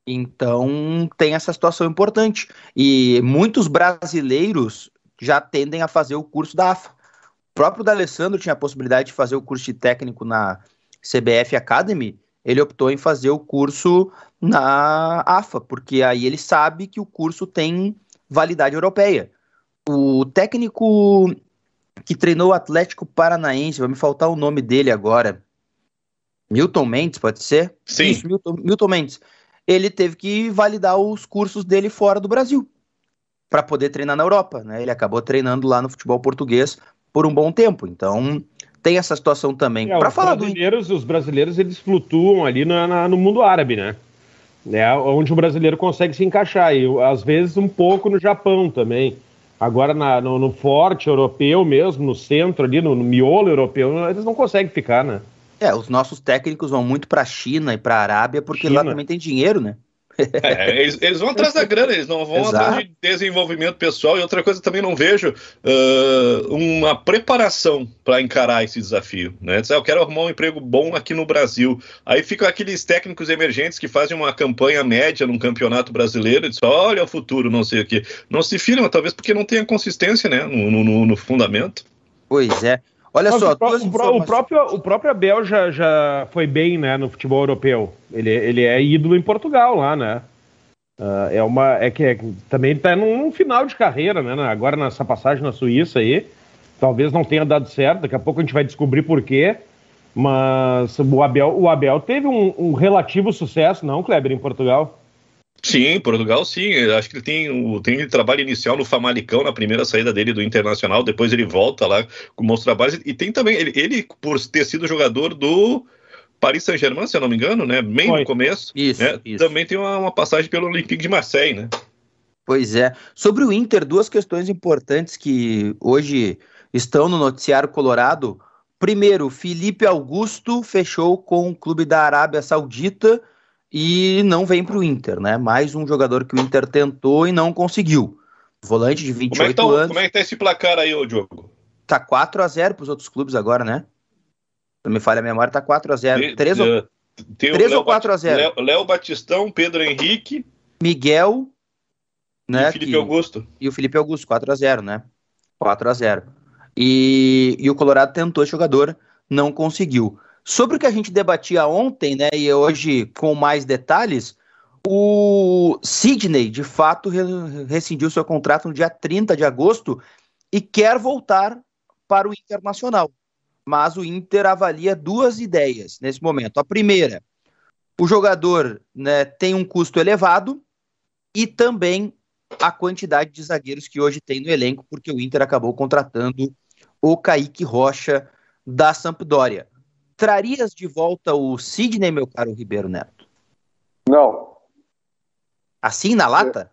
Então tem essa situação importante. E muitos brasileiros já tendem a fazer o curso da AFA. O próprio D'Alessandro tinha a possibilidade de fazer o curso de técnico na CBF Academy ele optou em fazer o curso na AFA, porque aí ele sabe que o curso tem validade europeia. O técnico que treinou o Atlético Paranaense, vai me faltar o nome dele agora. Milton Mendes, pode ser? Sim. Isso, Milton, Milton Mendes. Ele teve que validar os cursos dele fora do Brasil para poder treinar na Europa, né? Ele acabou treinando lá no futebol português por um bom tempo. Então, tem essa situação também. É, para falar brasileiros, do... Os brasileiros eles flutuam ali na, na, no mundo árabe, né? É onde o brasileiro consegue se encaixar. E às vezes um pouco no Japão também. Agora na, no, no, forte europeu mesmo, no centro ali, no, no, miolo europeu, eles não conseguem ficar, né? É, os nossos técnicos vão muito para a China e para a Arábia porque China. lá também tem dinheiro, né? É, eles, eles, vão atrás da grana, eles não vão Exato. atrás de desenvolvimento pessoal. E outra coisa também não vejo uh, uma preparação para encarar esse desafio. Né? Dizer, ah, eu quero arrumar um emprego bom aqui no Brasil. Aí ficam aqueles técnicos emergentes que fazem uma campanha média num campeonato brasileiro e dizem, olha o futuro, não sei o quê. Não se filmam, talvez porque não tenha consistência né, no, no, no fundamento. Pois é. Olha Mas só, o, o, o, próprio, o próprio Abel já, já foi bem né, no futebol europeu. Ele, ele é ídolo em Portugal lá, né? Uh, é uma. É que é, também está num final de carreira, né? Agora nessa passagem na Suíça aí. Talvez não tenha dado certo, daqui a pouco a gente vai descobrir por quê. Mas o Abel, o Abel teve um, um relativo sucesso, não, Kleber, em Portugal? Sim, Portugal sim. Acho que ele tem o tem trabalho inicial no Famalicão, na primeira saída dele do Internacional, depois ele volta lá com bons trabalhos. E tem também, ele, ele por ter sido jogador do Paris Saint-Germain, se eu não me engano, né? Bem Foi. no começo. Isso, né? isso. Também tem uma, uma, passagem pelo Olympique de Marseille, né? Pois é. Sobre o Inter, duas questões importantes que hoje estão no noticiário colorado. Primeiro, Felipe Augusto fechou com o clube da Arábia Saudita e não vem para o Inter, né? Mais um jogador que o Inter tentou e não conseguiu. Volante de 28 como é tá, anos. Como é que tá esse placar aí, ô Diogo? Tá 4 a 0 para os outros clubes agora, né? Não me falha a memória, tá 4 a 0 3 ou, 3 ou 4 a 0 Léo Batistão, Pedro Henrique. Miguel. Né, e Felipe que, Augusto. E o Felipe Augusto, 4 a 0 né? 4 a 0 e, e o Colorado tentou esse jogador, não conseguiu. Sobre o que a gente debatia ontem, né, e hoje com mais detalhes, o Sidney, de fato, rescindiu seu contrato no dia 30 de agosto e quer voltar para o Internacional. Mas o Inter avalia duas ideias nesse momento. A primeira, o jogador né, tem um custo elevado e também a quantidade de zagueiros que hoje tem no elenco, porque o Inter acabou contratando o Kaique Rocha da Sampdoria. Trarias de volta o Sidney, meu caro Ribeiro Neto? Não. Assim na lata?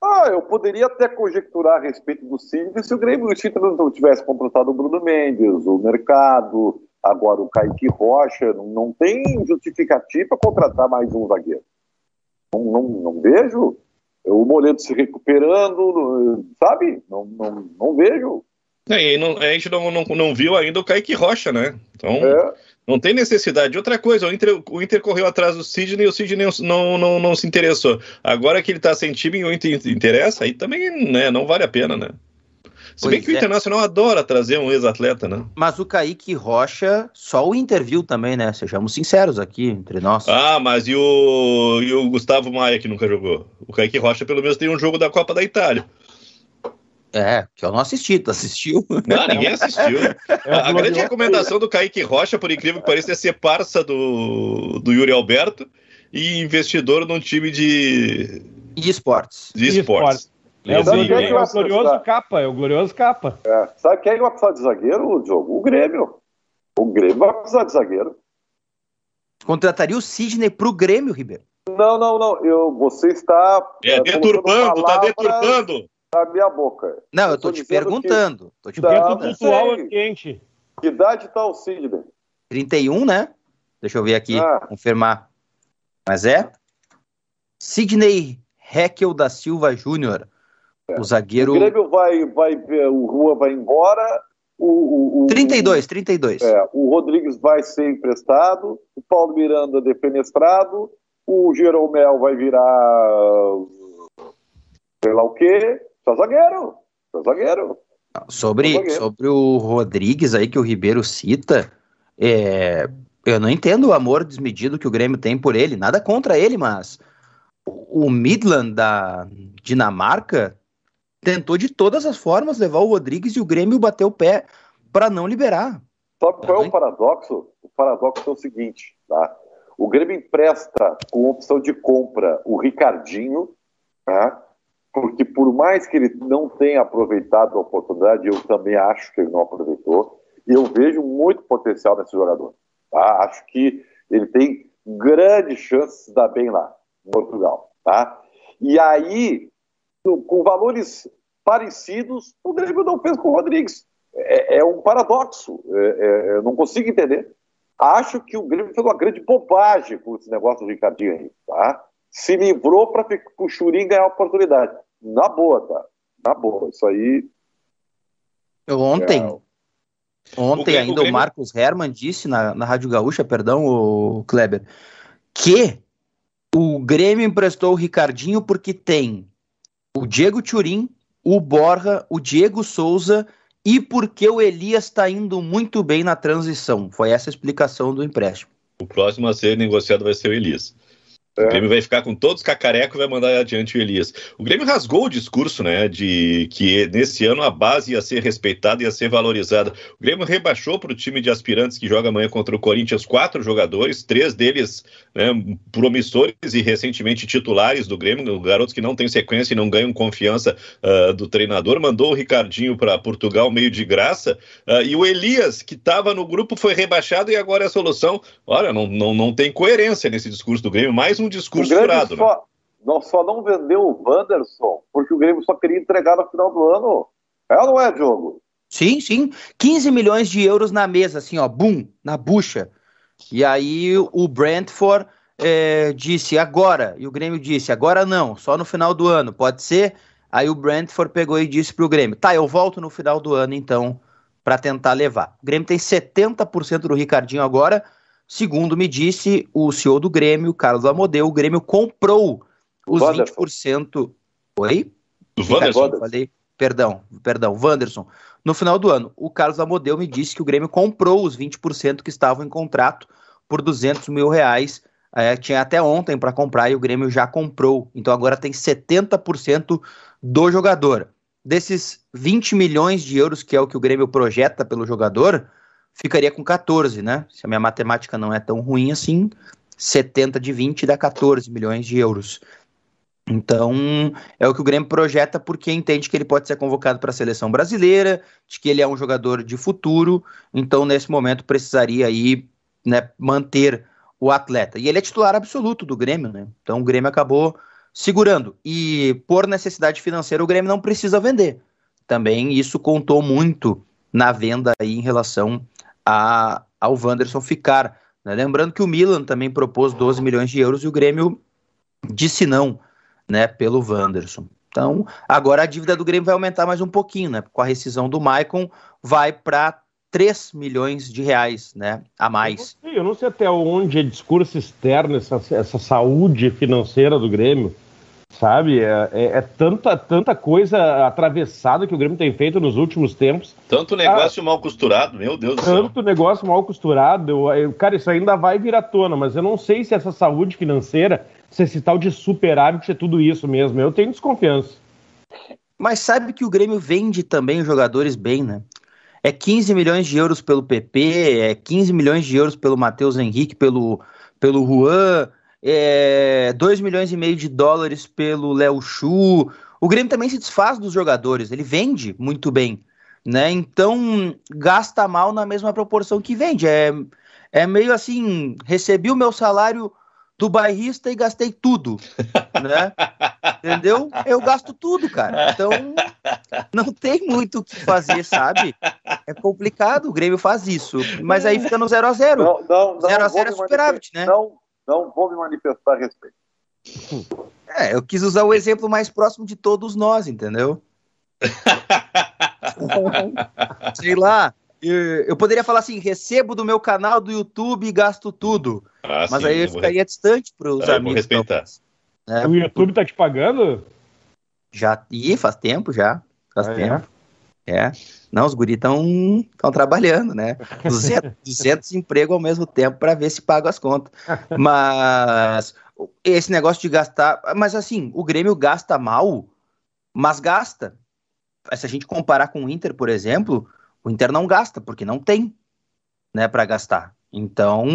Ah, eu poderia até conjecturar a respeito do Sidney se o Grêmio não tivesse contratado o Bruno Mendes, o Mercado, agora o Kaique Rocha. Não, não tem justificativa contratar mais um zagueiro. Não, não, não vejo. O Moledo se recuperando, sabe? Não, não, não vejo. É, não, a gente não, não, não viu ainda o Kaique Rocha, né? Então, é. Não tem necessidade. Outra coisa, o Inter, o Inter correu atrás do Sidney e o Sidney não, não, não se interessou. Agora que ele tá sem time e o Inter interessa, aí também né, não vale a pena, né? Se pois bem que é. o Internacional adora trazer um ex-atleta, né? Mas o Kaique Rocha, só o Inter viu também, né? Sejamos sinceros aqui entre nós. Ah, mas e o, e o Gustavo Maia que nunca jogou? O Kaique Rocha pelo menos tem um jogo da Copa da Itália. É, que eu não assisti, tu assistiu? Não, ninguém assistiu. É a grande recomendação do Kaique Rocha, por incrível que pareça, é ser parça do, do Yuri Alberto e investidor num time de. E esportes. De esportes. É, o, glorioso, é, é o glorioso capa, é o glorioso capa. É. Sabe quem é vai precisar de zagueiro, Diogo? O Grêmio. O Grêmio vai precisar de zagueiro. Contrataria o Sidney pro Grêmio, Ribeiro? Não, não, não. Eu, você está. É, deturpando, tá deturpando na minha boca. Não, eu, eu tô, te perguntando. Que... Tô te perguntando. Pontual ambiente. Que idade tá o Sidney? 31, né? Deixa eu ver aqui, ah. confirmar. Mas é? Sidney Heckel da Silva Júnior. É. O zagueiro. O Grêmio vai, vai ver, o Rua vai embora. O, o, o, 32, 32. É, o Rodrigues vai ser emprestado, o Paulo Miranda defenestrado, o Jeromel vai virar sei lá o quê, só zagueiro. Só zagueiro. Sobre, zagueiro. sobre o Rodrigues aí que o Ribeiro cita, é, eu não entendo o amor desmedido que o Grêmio tem por ele. Nada contra ele, mas o Midland da Dinamarca tentou de todas as formas levar o Rodrigues e o Grêmio bateu o pé para não liberar. Sabe qual é o paradoxo? O paradoxo é o seguinte, tá? O Grêmio empresta com opção de compra o Ricardinho, tá? Porque por mais que ele não tenha aproveitado a oportunidade, eu também acho que ele não aproveitou, e eu vejo muito potencial nesse jogador. Tá? Acho que ele tem grandes chances de dar bem lá, em Portugal. Tá? E aí, com valores parecidos, o Grêmio não fez com o Rodrigues. É, é um paradoxo, é, é, não consigo entender. Acho que o Grêmio fez uma grande bobagem com esse negócio do Ricardinho aí, tá? se livrou para o Churin ganhar a oportunidade. Na boa, tá? Na boa. Isso aí. Ontem, é... ontem o ainda o, o Marcos Herman disse na, na Rádio Gaúcha, perdão, o Kleber, que o Grêmio emprestou o Ricardinho porque tem o Diego Turim, o Borja, o Diego Souza e porque o Elias está indo muito bem na transição. Foi essa a explicação do empréstimo. O próximo a ser negociado vai ser o Elias. É. O Grêmio vai ficar com todos cacarecos e vai mandar adiante o Elias. O Grêmio rasgou o discurso, né, de que nesse ano a base ia ser respeitada, ia ser valorizada. O Grêmio rebaixou para o time de aspirantes que joga amanhã contra o Corinthians quatro jogadores, três deles né, promissores e recentemente titulares do Grêmio, garotos que não têm sequência e não ganham confiança uh, do treinador. Mandou o Ricardinho para Portugal meio de graça uh, e o Elias, que estava no grupo, foi rebaixado e agora é a solução. Olha, não, não, não tem coerência nesse discurso do Grêmio. Mais um discurso furado. Só, né? Nós só não vendeu o Wanderson porque o Grêmio só queria entregar no final do ano. É ou não é, Diogo? Sim, sim. 15 milhões de euros na mesa, assim, ó, bum, na bucha. E aí o Brentford é, disse agora, e o Grêmio disse agora não, só no final do ano, pode ser? Aí o Brentford pegou e disse pro Grêmio, tá, eu volto no final do ano então para tentar levar. O Grêmio tem 70% do Ricardinho agora, Segundo me disse o CEO do Grêmio, Carlos Amodeu, o Grêmio comprou os Wanderson. 20%. Oi? O Wanderson. Falei, perdão, perdão, Wanderson. No final do ano, o Carlos Amodeu me disse que o Grêmio comprou os 20% que estavam em contrato por 200 mil reais. É, tinha até ontem para comprar e o Grêmio já comprou. Então agora tem 70% do jogador. Desses 20 milhões de euros, que é o que o Grêmio projeta pelo jogador, ficaria com 14, né? Se a minha matemática não é tão ruim assim, 70 de 20 dá 14 milhões de euros. Então, é o que o Grêmio projeta porque entende que ele pode ser convocado para a seleção brasileira, de que ele é um jogador de futuro, então nesse momento precisaria aí, né, manter o atleta. E ele é titular absoluto do Grêmio, né? Então o Grêmio acabou segurando. E por necessidade financeira o Grêmio não precisa vender. Também isso contou muito na venda aí em relação a, ao Wanderson ficar. Né? Lembrando que o Milan também propôs 12 milhões de euros e o Grêmio disse não né, pelo Wanderson. Então, agora a dívida do Grêmio vai aumentar mais um pouquinho, né? Com a rescisão do Maicon, vai para 3 milhões de reais né, a mais. Eu não, sei, eu não sei até onde é discurso externo essa, essa saúde financeira do Grêmio sabe? É, é, é, tanta, tanta coisa atravessada que o Grêmio tem feito nos últimos tempos. Tanto negócio ah, mal costurado, meu Deus do céu. Tanto negócio mal costurado. Eu, eu, cara, isso ainda vai vir à tona, mas eu não sei se essa saúde financeira, se esse tal de superávit é tudo isso mesmo. Eu tenho desconfiança. Mas sabe que o Grêmio vende também os jogadores bem, né? É 15 milhões de euros pelo PP, é 15 milhões de euros pelo Matheus Henrique, pelo, pelo Juan, é, 2 milhões e meio de dólares pelo Léo Chu. O Grêmio também se desfaz dos jogadores, ele vende muito bem, né? Então gasta mal na mesma proporção que vende. É, é meio assim, recebi o meu salário do bairrista e gastei tudo, né? Entendeu? Eu gasto tudo, cara. Então não tem muito o que fazer, sabe? É complicado, o Grêmio faz isso, mas aí fica no 0 a 0. 0 a 0 é superávit, né? Não, não vou me manifestar a respeito. É, eu quis usar o exemplo mais próximo de todos nós, entendeu? Sei lá, eu poderia falar assim: recebo do meu canal do YouTube e gasto tudo. Ah, mas sim, aí eu ficaria distante para os amigos. respeitar. É, o YouTube tá te pagando? Já, e faz tempo já. Faz ah, é? tempo. É? Não, os guris estão trabalhando, né? 200, 200 empregos ao mesmo tempo para ver se paga as contas. Mas esse negócio de gastar. Mas assim, o Grêmio gasta mal, mas gasta. Se a gente comparar com o Inter, por exemplo, o Inter não gasta, porque não tem né, para gastar. Então,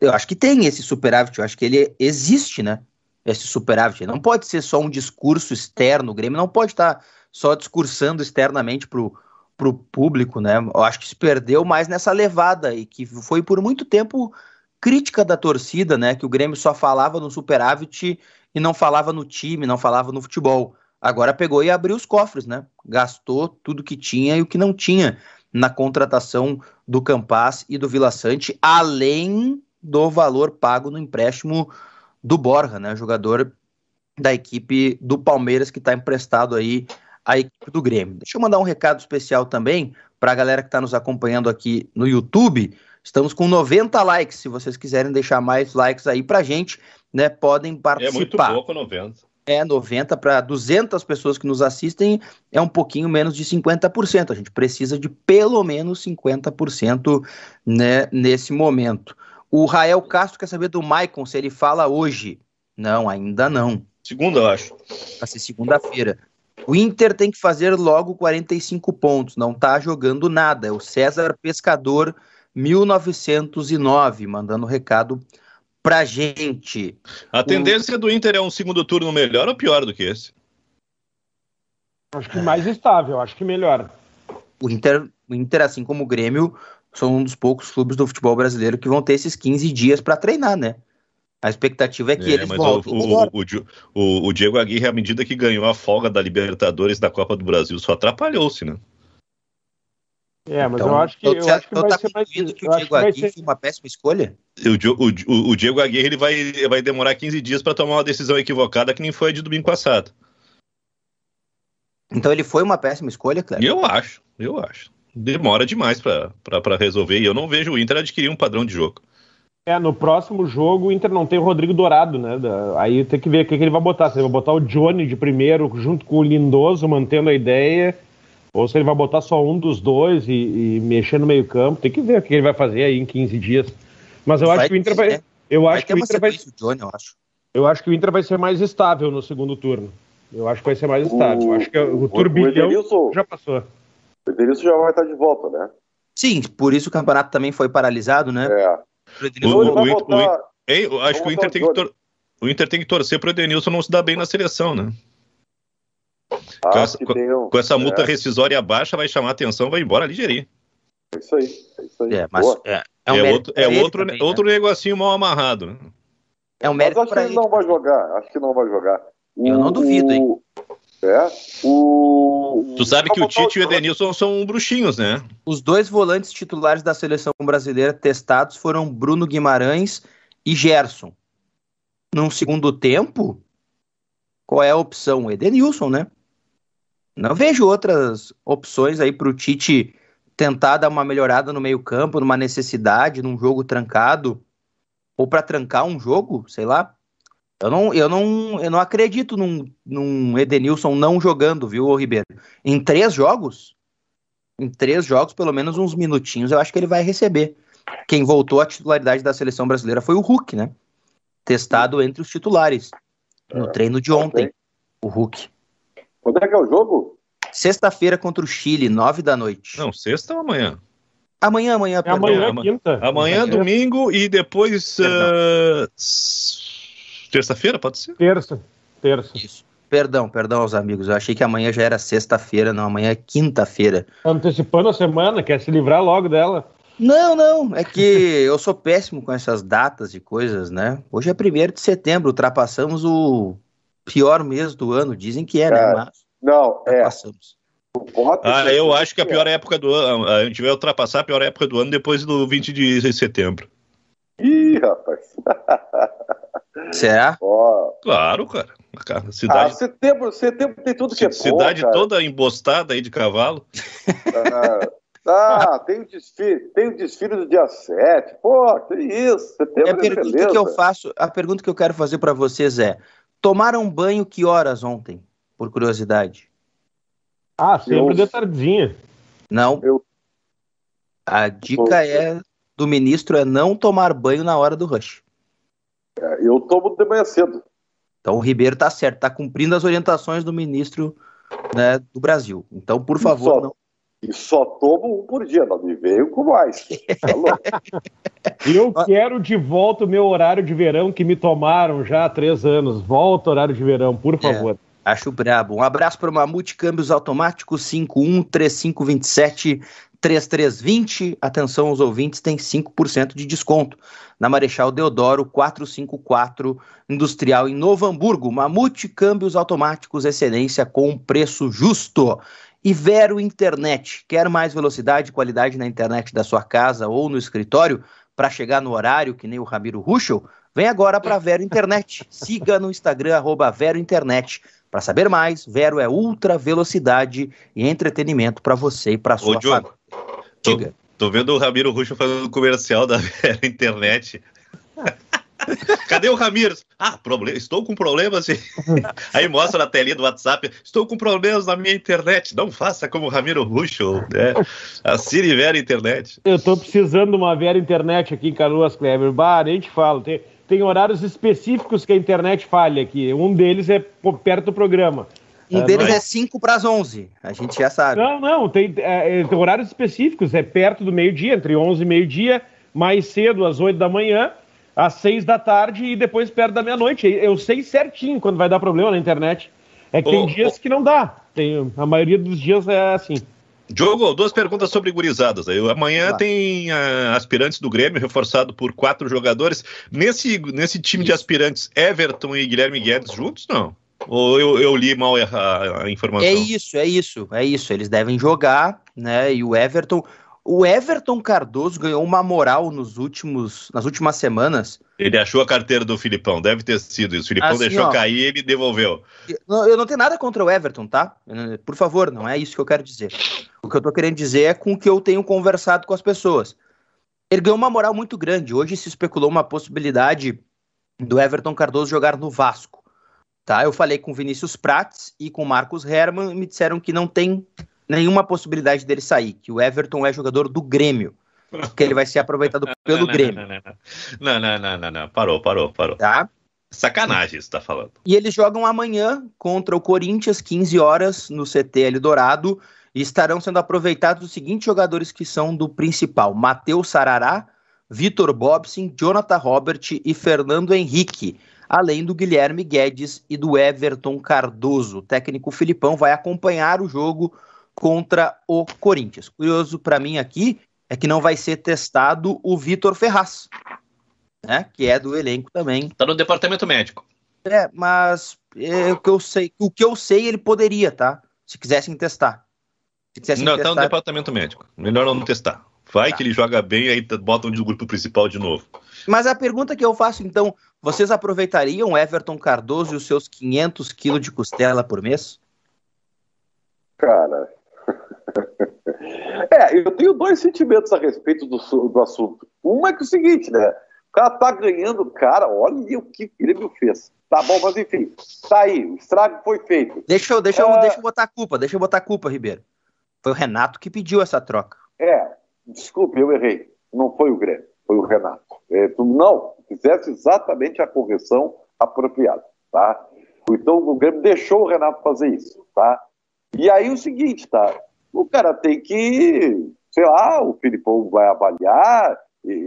eu acho que tem esse superávit, eu acho que ele existe, né? Esse superávit. Não pode ser só um discurso externo, o Grêmio não pode estar só discursando externamente pro para o público, né? Eu acho que se perdeu mais nessa levada e que foi por muito tempo crítica da torcida, né? Que o Grêmio só falava no superávit e não falava no time, não falava no futebol. Agora pegou e abriu os cofres, né? Gastou tudo que tinha e o que não tinha na contratação do Campas e do Vila Sante, além do valor pago no empréstimo do Borja, né? Jogador da equipe do Palmeiras que está emprestado aí a equipe do Grêmio. Deixa eu mandar um recado especial também para a galera que está nos acompanhando aqui no YouTube. Estamos com 90 likes. Se vocês quiserem deixar mais likes aí para gente, né, podem participar. É muito pouco 90. É, 90 para 200 pessoas que nos assistem é um pouquinho menos de 50%. A gente precisa de pelo menos 50% né, nesse momento. O Rael Castro quer saber do Maicon se ele fala hoje. Não, ainda não. Segunda, eu acho. Vai ser segunda-feira. O Inter tem que fazer logo 45 pontos, não tá jogando nada. É o César Pescador 1909, mandando recado pra gente. A tendência o... do Inter é um segundo turno melhor ou pior do que esse? Acho que mais estável, acho que melhor. O Inter, o Inter, assim como o Grêmio, são um dos poucos clubes do futebol brasileiro que vão ter esses 15 dias para treinar, né? A expectativa é que é, eles mas voltem. O, o, o, o, Diego Aguirre, à medida que ganhou a folga da Libertadores da Copa do Brasil, só atrapalhou-se, né? É, mas então, eu acho que, eu acho que vai tá ser mais... que o Diego Aguirre foi uma péssima escolha? O, o, o, Diego Aguirre ele vai, vai demorar 15 dias para tomar uma decisão equivocada que nem foi a de domingo passado. Então ele foi uma péssima escolha, Cleber? Eu acho, eu acho. Demora demais para resolver e eu não vejo o Inter adquirir um padrão de jogo. É, no próximo jogo o Inter não tem o Rodrigo Dourado, né? Aí tem que ver o que, que ele vai botar. Se ele vai botar o Johnny de primeiro junto com o Lindoso, mantendo a ideia, ou se ele vai botar só um dos dois e, e mexer no meio campo. Tem que ver o que ele vai fazer aí em 15 dias. Mas eu vai acho que o Inter vai... Eu vai acho que o Inter vai... Johnny, eu acho. Eu acho que o Inter vai ser mais estável no segundo turno. Eu acho que vai ser mais estável. O, acho que o, o turbilhão o já passou. O Edenilson já vai estar de volta, né? Sim, por isso o campeonato também foi paralisado, né? É. O, o, voltar... Ei, acho que o Inter, tem que tor... o Inter tem que torcer para o Edenilson não se dar bem na seleção, né? Ah, com, essa, um... com, essa, multa é. rescisória baixa, vai chamar atenção, vai embora ligeirinho. É isso aí. É, isso aí. é mas é, é, um é outro, é outro, também, outro né? negocinho mal amarrado. Né? É um mérito mas acho que ele não vai jogar. Acho que não vai jogar. Eu o... não duvido, hein? É. O... Tu sabe que o Tite e o Edenilson são bruxinhos, né? Os dois volantes titulares da seleção brasileira testados foram Bruno Guimarães e Gerson. Num segundo tempo, qual é a opção? Edenilson, né? Não vejo outras opções aí para o Tite tentar dar uma melhorada no meio-campo, numa necessidade, num jogo trancado, ou para trancar um jogo, sei lá. Eu não, eu não, eu não acredito num, num Edenilson não jogando, viu, Ribeiro? Em três jogos, em três jogos, pelo menos uns minutinhos, eu acho que ele vai receber. Quem voltou à titularidade da seleção brasileira foi o Hulk, né? Testado entre os titulares. No é, treino de ontem, o Hulk. Quando é que é o jogo? Sexta-feira contra o Chile, nove da noite. Não, sexta ou amanhã? Amanhã, amanhã. É amanhã, quinta. Amanhã, domingo e depois. Uh, Terça-feira, pode ser? Terça. Terça. Isso. Perdão, perdão aos amigos. Eu achei que amanhã já era sexta-feira, não, amanhã é quinta-feira. Antecipando a semana, quer se livrar logo dela. Não, não, é que eu sou péssimo com essas datas e coisas, né? Hoje é 1 de setembro, ultrapassamos o pior mês do ano, dizem que é, né? Mas não, é. Ultrapassamos. Ah, eu acho que a pior época do ano, a gente vai ultrapassar a pior época do ano depois do 20 de setembro. Ih, rapaz. Será? Oh. Claro, cara. cara cidade... Ah, setembro, setembro tem tudo que é Cidade bom, toda embostada aí de cavalo. Ah, ah, tem o desfile, tem o desfile do dia 7. Pô, que isso. Setembro é a pergunta que eu faço, a pergunta que eu quero fazer para vocês é: tomaram banho que horas ontem? Por curiosidade. Ah, sempre eu... de tardinha. Não. Eu... A dica é do ministro é não tomar banho na hora do rush. É, eu tomo de manhã cedo. Então o Ribeiro está certo, está cumprindo as orientações do ministro né, do Brasil. Então, por favor, só, não. E só tomo um por dia, não me veio com mais. Tá eu quero de volta o meu horário de verão que me tomaram já há três anos. Volta horário de verão, por é, favor. É, acho brabo. Um abraço para o Mamute Câmbios Automáticos 513527 3320. Atenção aos ouvintes, tem 5% de desconto. Na Marechal Deodoro 454, Industrial em Novo Hamburgo. Mamute Câmbios Automáticos, excelência com preço justo. E Vero Internet. Quer mais velocidade e qualidade na internet da sua casa ou no escritório para chegar no horário que nem o Ramiro Ruschel? Vem agora para Vero Internet. Siga no Instagram, arroba Vero Internet. Para saber mais, Vero é ultra velocidade e entretenimento para você e para sua família. Tô, tô, vendo o Ramiro Ruxo fazendo comercial da internet. Cadê o Ramiro? Ah, problema, estou com problemas. Aí mostra na telinha do WhatsApp: estou com problemas na minha internet. Não faça como o Ramiro Ruxo, né? A Siri Vera Internet. Eu estou precisando de uma Vera Internet aqui em Canoas, Kleber. Bah, nem te falo. Tem tem horários específicos que a internet falha aqui. Um deles é perto do programa. Um deles é 5 para as 11, a gente já sabe. Não, não, tem, é, tem horários específicos, é perto do meio-dia, entre 11 e meio-dia, mais cedo, às 8 da manhã, às 6 da tarde e depois perto da meia-noite. Eu sei certinho quando vai dar problema na internet. É que oh, tem dias oh. que não dá. Tem, a maioria dos dias é assim. Diogo, duas perguntas sobre gurizadas. Amanhã tem uh, aspirantes do Grêmio, reforçado por quatro jogadores. Nesse, nesse time Isso. de aspirantes, Everton e Guilherme Guedes juntos, não? Ou eu, eu li mal a, a, informação? É isso, é isso, é isso. Eles devem jogar, né? E o Everton. O Everton Cardoso ganhou uma moral nos últimos, nas últimas semanas. Ele achou a carteira do Filipão, deve ter sido isso. O Filipão assim, deixou ó, cair e ele devolveu. Eu não tenho nada contra o Everton, tá? Por favor, não é isso que eu quero dizer. O que eu tô querendo dizer é com o que eu tenho conversado com as pessoas. Ele ganhou uma moral muito grande. Hoje se especulou uma possibilidade do Everton Cardoso jogar no Vasco. Tá? Eu falei com Vinícius Prates e com Marcos Herman e me disseram que não tem nenhuma possibilidade dele sair, que o Everton é jogador do Grêmio, que ele vai ser aproveitado pelo não, Grêmio. Não não, não, não, não, parou, parou, parou. Tá? Sacanagem isso tá falando. E eles jogam amanhã contra o Corinthians, 15 horas, no CT Eldorado, e estarão sendo aproveitados os seguintes jogadores que são do principal: Matheus Sarará, Vitor Bobson, Jonathan Robert e Fernando Henrique além do Guilherme Guedes e do Everton Cardoso. O técnico Filipão vai acompanhar o jogo contra o Corinthians. Curioso para mim aqui é que não vai ser testado o Vitor Ferraz, né, que é do elenco também. Está no departamento médico. É, mas é, o que eu sei, o que eu sei ele poderia, tá? Se quisessem testar. Se quisessem não, testar... tá no departamento médico. Melhor não testar. Vai tá. que ele joga bem, aí botam de grupo principal de novo. Mas a pergunta que eu faço, então, vocês aproveitariam Everton Cardoso e os seus 500 quilos de costela por mês? Cara, é, eu tenho dois sentimentos a respeito do, do assunto. Um é que é o seguinte, né? O cara tá ganhando, cara, olha o que o Grêmio fez. Tá bom, mas enfim, tá aí, o estrago foi feito. Deixa eu, deixa, é... eu, deixa eu botar a culpa, deixa eu botar a culpa, Ribeiro. Foi o Renato que pediu essa troca. É, desculpe, eu errei. Não foi o Grêmio foi o Renato. É, tu não fizesse exatamente a correção apropriada, tá? Então o Grêmio deixou o Renato fazer isso, tá? E aí o seguinte, tá? O cara tem que, sei lá, o Filipão vai avaliar.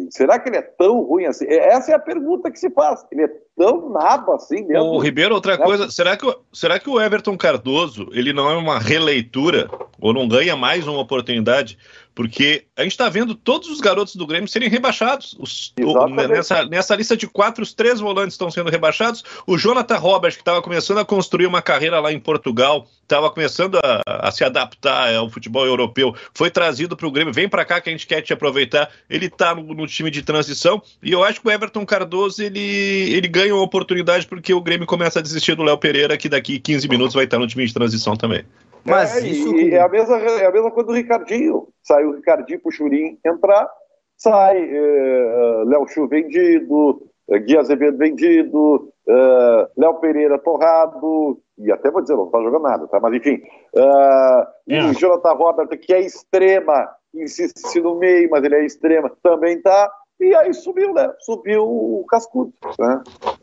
será que ele é tão ruim assim? Essa é a pergunta que se faz. Ele é tão nabo assim mesmo? O Ribeiro, outra né? coisa, será que, será que o Everton Cardoso ele não é uma releitura ou não ganha mais uma oportunidade? Porque a gente está vendo todos os garotos do Grêmio serem rebaixados. Os, o, nessa, nessa lista de quatro, os três volantes estão sendo rebaixados. O Jonathan Robert, que estava começando a construir uma carreira lá em Portugal, estava começando a, a, se adaptar ao futebol europeu, foi trazido para o Grêmio. Vem para cá que a gente quer te aproveitar. Ele está no, no, time de transição. E eu acho que o Everton Cardoso ele, ele ganha uma oportunidade porque o Grêmio começa a desistir do Léo Pereira, que daqui 15 minutos vai estar no time de transição também. Mas é, isso. E, é, a mesma, é a mesma coisa do Ricardinho. Sai o Ricardinho pro Churim entrar, sai é, Léo Chu vendido, é, Gui Azevedo vendido, é, Léo Pereira torrado, e até vou dizer, não tá jogando nada, tá? Mas enfim. Uh, e o Jonathan Robert, que é extrema, insiste no meio, mas ele é extrema, também tá. E aí subiu, né? Subiu o cascudo. Né?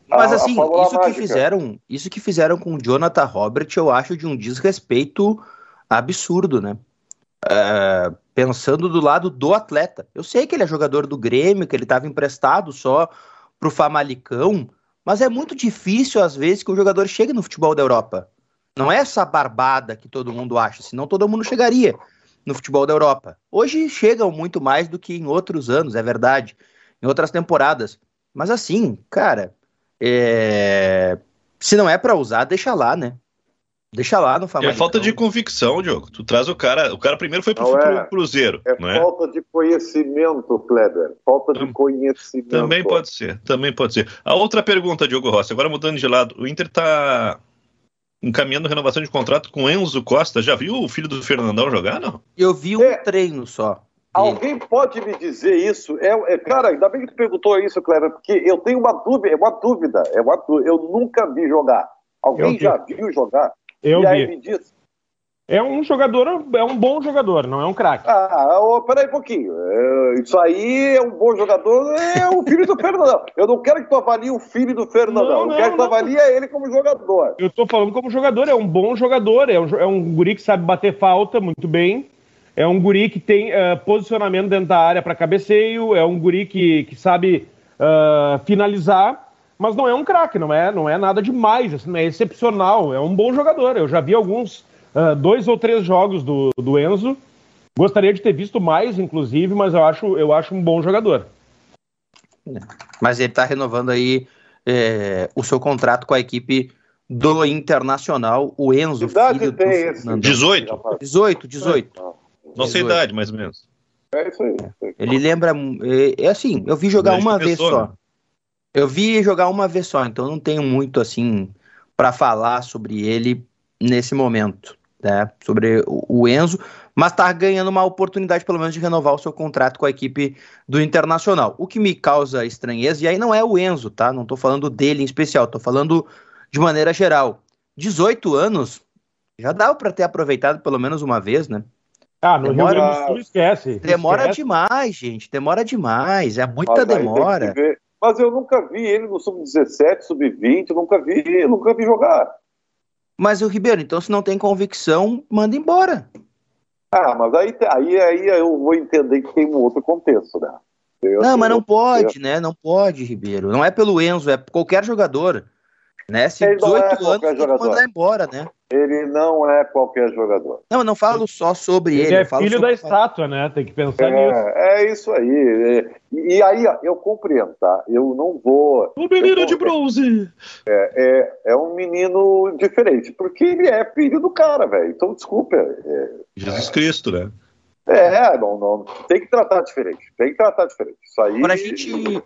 Mas assim, isso que fizeram, isso que fizeram com o Jonathan Robert, eu acho de um desrespeito absurdo, né? É, pensando do lado do atleta. Eu sei que ele é jogador do Grêmio, que ele estava emprestado só pro Famalicão, mas é muito difícil às vezes que o jogador chegue no futebol da Europa. Não é essa barbada que todo mundo acha, senão todo mundo chegaria no futebol da Europa. Hoje chegam muito mais do que em outros anos, é verdade, em outras temporadas. Mas assim, cara, é... se não é para usar, deixa lá, né? Deixa lá no Famalicão. É falta de convicção, Diogo. Tu traz o cara. O cara primeiro foi pro, é, pro Cruzeiro. É não é? falta de conhecimento, Kleber. Falta de conhecimento. Também pode ser. Também pode ser. A outra pergunta, Diogo Rossi. Agora mudando de lado. O Inter tá encaminhando renovação de contrato com Enzo Costa. Já viu o filho do Fernandão jogar, não? Eu vi um é, treino só. Alguém pode me dizer isso? É, é, cara, ainda bem que tu perguntou isso, Cleber, porque eu tenho uma dúvida, é uma dúvida, é uma dúvida. Eu nunca vi jogar. Alguém já viu jogar? Eu e vi. aí me diz. É um jogador, é um bom jogador, não é um craque. Ah, oh, peraí um pouquinho. É, isso aí é um bom jogador, é o filho do Fernandão. Eu não quero que tu avalie o filho do Fernandão. Não, não, eu quero que tu avalie ele como jogador. Eu tô falando como jogador, é um bom jogador, é um, é um guri que sabe bater falta muito bem. É um guri que tem uh, posicionamento dentro da área para cabeceio, é um guri que, que sabe uh, finalizar, mas não é um craque, não é, não é nada demais, assim, é excepcional, é um bom jogador. Eu já vi alguns uh, dois ou três jogos do, do Enzo. Gostaria de ter visto mais, inclusive, mas eu acho, eu acho um bom jogador. Mas ele está renovando aí é, o seu contrato com a equipe do Internacional, o Enzo. Que idade filho tem esse? 18. 18, 18. Nossa 18. idade, mais ou menos. É isso aí. Ele lembra. É, é assim, eu vi jogar uma vez só. Né? Eu vi jogar uma vez só, então não tenho muito assim para falar sobre ele nesse momento né, sobre o Enzo, mas está ganhando uma oportunidade, pelo menos, de renovar o seu contrato com a equipe do Internacional. O que me causa estranheza, e aí não é o Enzo, tá? Não estou falando dele em especial, estou falando de maneira geral. 18 anos, já dá para ter aproveitado pelo menos uma vez, né? Ah, no demora, Rio Grande do Sul esquece. Demora esquece. demais, gente. Demora demais. É muita demora. Mas eu nunca vi ele no sub-17, sub-20, nunca vi, nunca vi jogar. Mas o Ribeiro, então se não tem convicção, manda embora. Ah, mas aí, aí, aí eu vou entender que tem um outro contexto, né? Eu, não, mas não pode, né? Não pode, Ribeiro. Não é pelo Enzo, é qualquer jogador. Né? Se 18 é anos, tem que mandar embora, né? Ele não é qualquer jogador. Não, eu não falo só sobre ele. Ele é filho da estátua, né? Tem que pensar é, nisso. É isso aí. E, e aí, eu compreendo, tá? Eu não vou. O menino de bronze! É, é, é, um menino diferente, porque ele é filho do cara, velho. Então, desculpa. É, Jesus Cristo, né? É, não, não. Tem que tratar diferente. Tem que tratar diferente. Isso aí. Pra gente.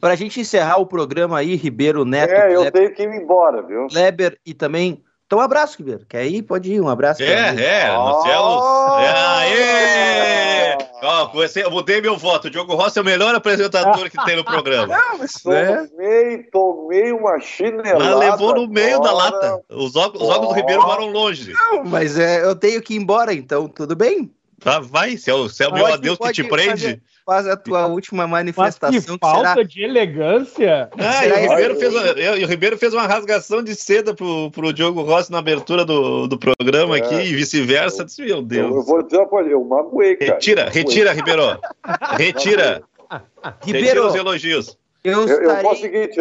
Pra gente encerrar o programa aí, Ribeiro Neto. É, eu Kleber, tenho que ir embora, viu? Kleber e também então, um abraço, Ribeiro. Quer ir? Pode ir. Um abraço. É, é, Marcelo. Oh! É, aê! Ó, comecei, eu mudei meu voto. O Diogo Rossi é o melhor apresentador que tem no programa. Não, mas tomei, tomei uma chinelada. Mas levou no meio agora. da lata. Os óculos, os óculos do Ribeiro moram longe. Não, mas é, eu tenho que ir embora, então tudo bem? Tá, vai, se é o, se é o meu adeus que te prende. Fazer, faz a tua última manifestação. Mas que falta será... de elegância. Ah, e o, Ribeiro fez uma, o Ribeiro fez uma rasgação de seda pro, pro Diogo Rossi na abertura do, do programa é. aqui e vice-versa. Meu Deus. Eu, eu vou dizer uma eu magoei, cara. Retira, retira, Ribeiro. Retira. Ribeiro. Retira os elogios. Eu, eu, eu vou o seguinte,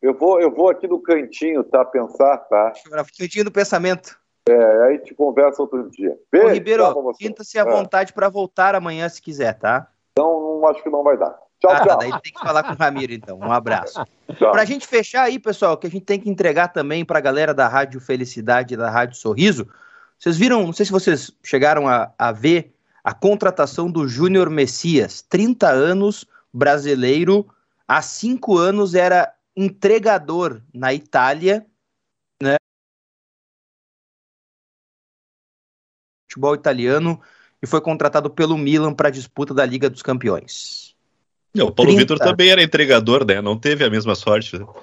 eu vou, eu vou aqui no cantinho, tá? Pensar, tá? Cantinho do pensamento. É, aí te conversa outro dia. Beijo, Ô, Ribeiro, sinta-se à é. vontade para voltar amanhã se quiser, tá? Então, não, acho que não vai dar. Tchau, ah, tchau. Daí tem que falar com o Ramiro, então. Um abraço. Para a gente fechar aí, pessoal, que a gente tem que entregar também para a galera da Rádio Felicidade e da Rádio Sorriso. Vocês viram, não sei se vocês chegaram a, a ver a contratação do Júnior Messias, 30 anos, brasileiro, há cinco anos era entregador na Itália futebol italiano e foi contratado pelo Milan para a disputa da Liga dos Campeões. o Paulo 30... Vitor também era entregador, né? Não teve a mesma sorte. Né?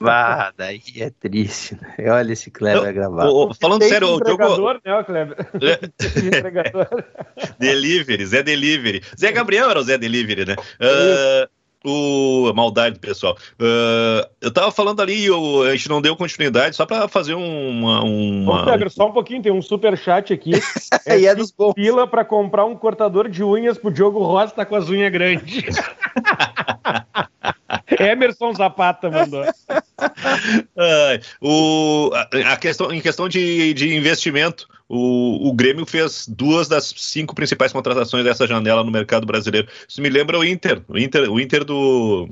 Ah, daí é triste, né? Olha esse Kleber gravado. falando sério, o jogo. Né, Kleber? delivery, Zé Delivery. Zé Gabriel era o Zé Delivery, né? Uh, o maldade pessoal. Uh, eu tava falando ali, eu, a gente não deu continuidade, só para fazer uma. uma... Ô, Pedro, só um pouquinho, tem um super chat aqui. é, e é dos bons. Fila para comprar um cortador de unhas pro Diogo Rosa tá com as unhas grandes. Emerson Zapata mandou. Uh, o, a, questão, em questão de, de investimento, o, o Grêmio fez duas das cinco principais contratações dessa janela no mercado brasileiro. Isso me lembra o Inter, o Inter, o Inter do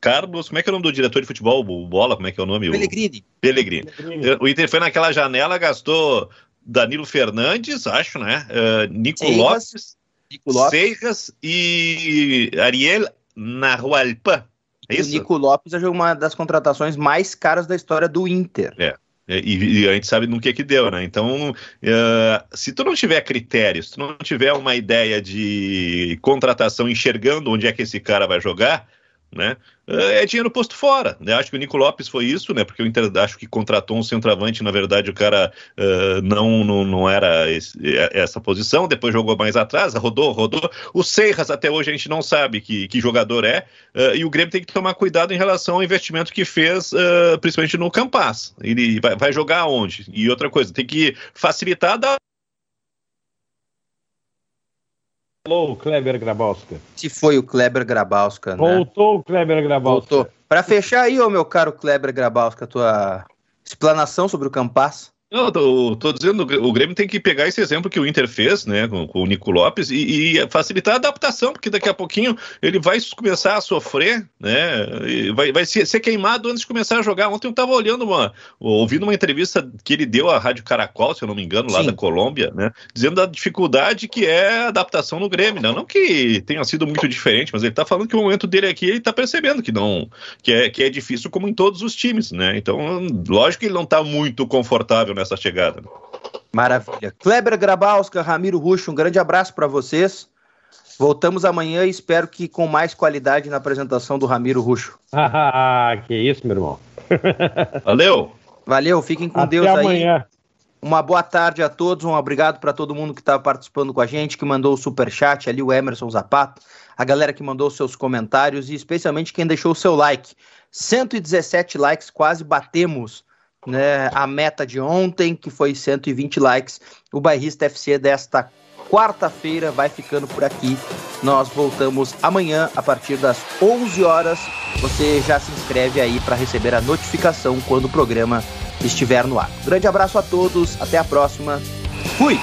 Carlos, como é que é o nome do diretor de futebol? O Bola, como é que é o nome? Pellegrini. O Pellegrini. Pellegrini. O Inter foi naquela janela, gastou Danilo Fernandes, acho, né? Uh, Nico Seiras, Lopes, Nico Lopes. Seiras e Ariel Nahualpa. É isso? O Nico Lopes é uma das contratações mais caras da história do Inter. É. é e, e, a gente sabe no que que deu, né? Então, uh, se tu não tiver critérios, se tu não tiver uma ideia de contratação enxergando onde é que esse cara vai jogar, né? É, é dinheiro posto fora. Né? Acho que o Nico Lopes foi isso, né? Porque o Inter acho que contratou um centroavante, na verdade o cara uh, não, não, não era esse, é, essa posição, depois jogou mais atrás, rodou, rodou. O Seiras até hoje a gente não sabe que, que jogador é, uh, e o Grêmio tem que tomar cuidado em relação ao investimento que fez, uh, principalmente no Campas. Ele vai, vai jogar onde? E outra coisa, tem que facilitar da Alô, Kleber Grabowska. Se foi o Kleber Grabowska, né? Voltou o Kleber Grabowska. Voltou. Para fechar aí, ô meu caro Kleber Grabowska, a tua explanação sobre o Campas. Não, tô, tô, dizendo, o Grêmio tem que pegar esse exemplo que o Inter fez, né, com, com o Nico Lopes e, e, facilitar a adaptação, porque daqui a pouquinho ele vai começar a sofrer, né, vai, vai ser, ser, queimado antes de começar a jogar. Ontem eu estava olhando uma, ouvindo uma entrevista que ele deu à Rádio Caracol, se eu não me engano, lá Sim. da Colômbia, né, dizendo da dificuldade que é a adaptação no Grêmio, né, não que tenha sido muito diferente, mas ele está falando que o momento dele aqui, ele está percebendo que não, que é, que é difícil como em todos os times, né, então lógico que ele não está muito confortável nessa chegada. Maravilha. Kleber Grabowska, Ramiro Ruxo, um grande abraço para vocês. Voltamos amanhã e espero que com mais qualidade na apresentação do Ramiro Ruxo. Ah, que isso, meu irmão. Valeu. Valeu, fiquem com Até Deus amanhã. aí. Uma boa tarde a todos, um obrigado para todo mundo que está participando com a gente, que mandou o super chat ali, o Emerson Zapato, a galera que mandou seus comentários e especialmente quem deixou o seu like. 117 likes, quase batemos né, a meta de ontem, que foi 120 likes. O Bairrista FC desta quarta-feira vai ficando por aqui. Nós voltamos amanhã a partir das 11 horas. Você já se inscreve aí para receber a notificação quando o programa estiver no ar. Grande abraço a todos, até a próxima. Fui!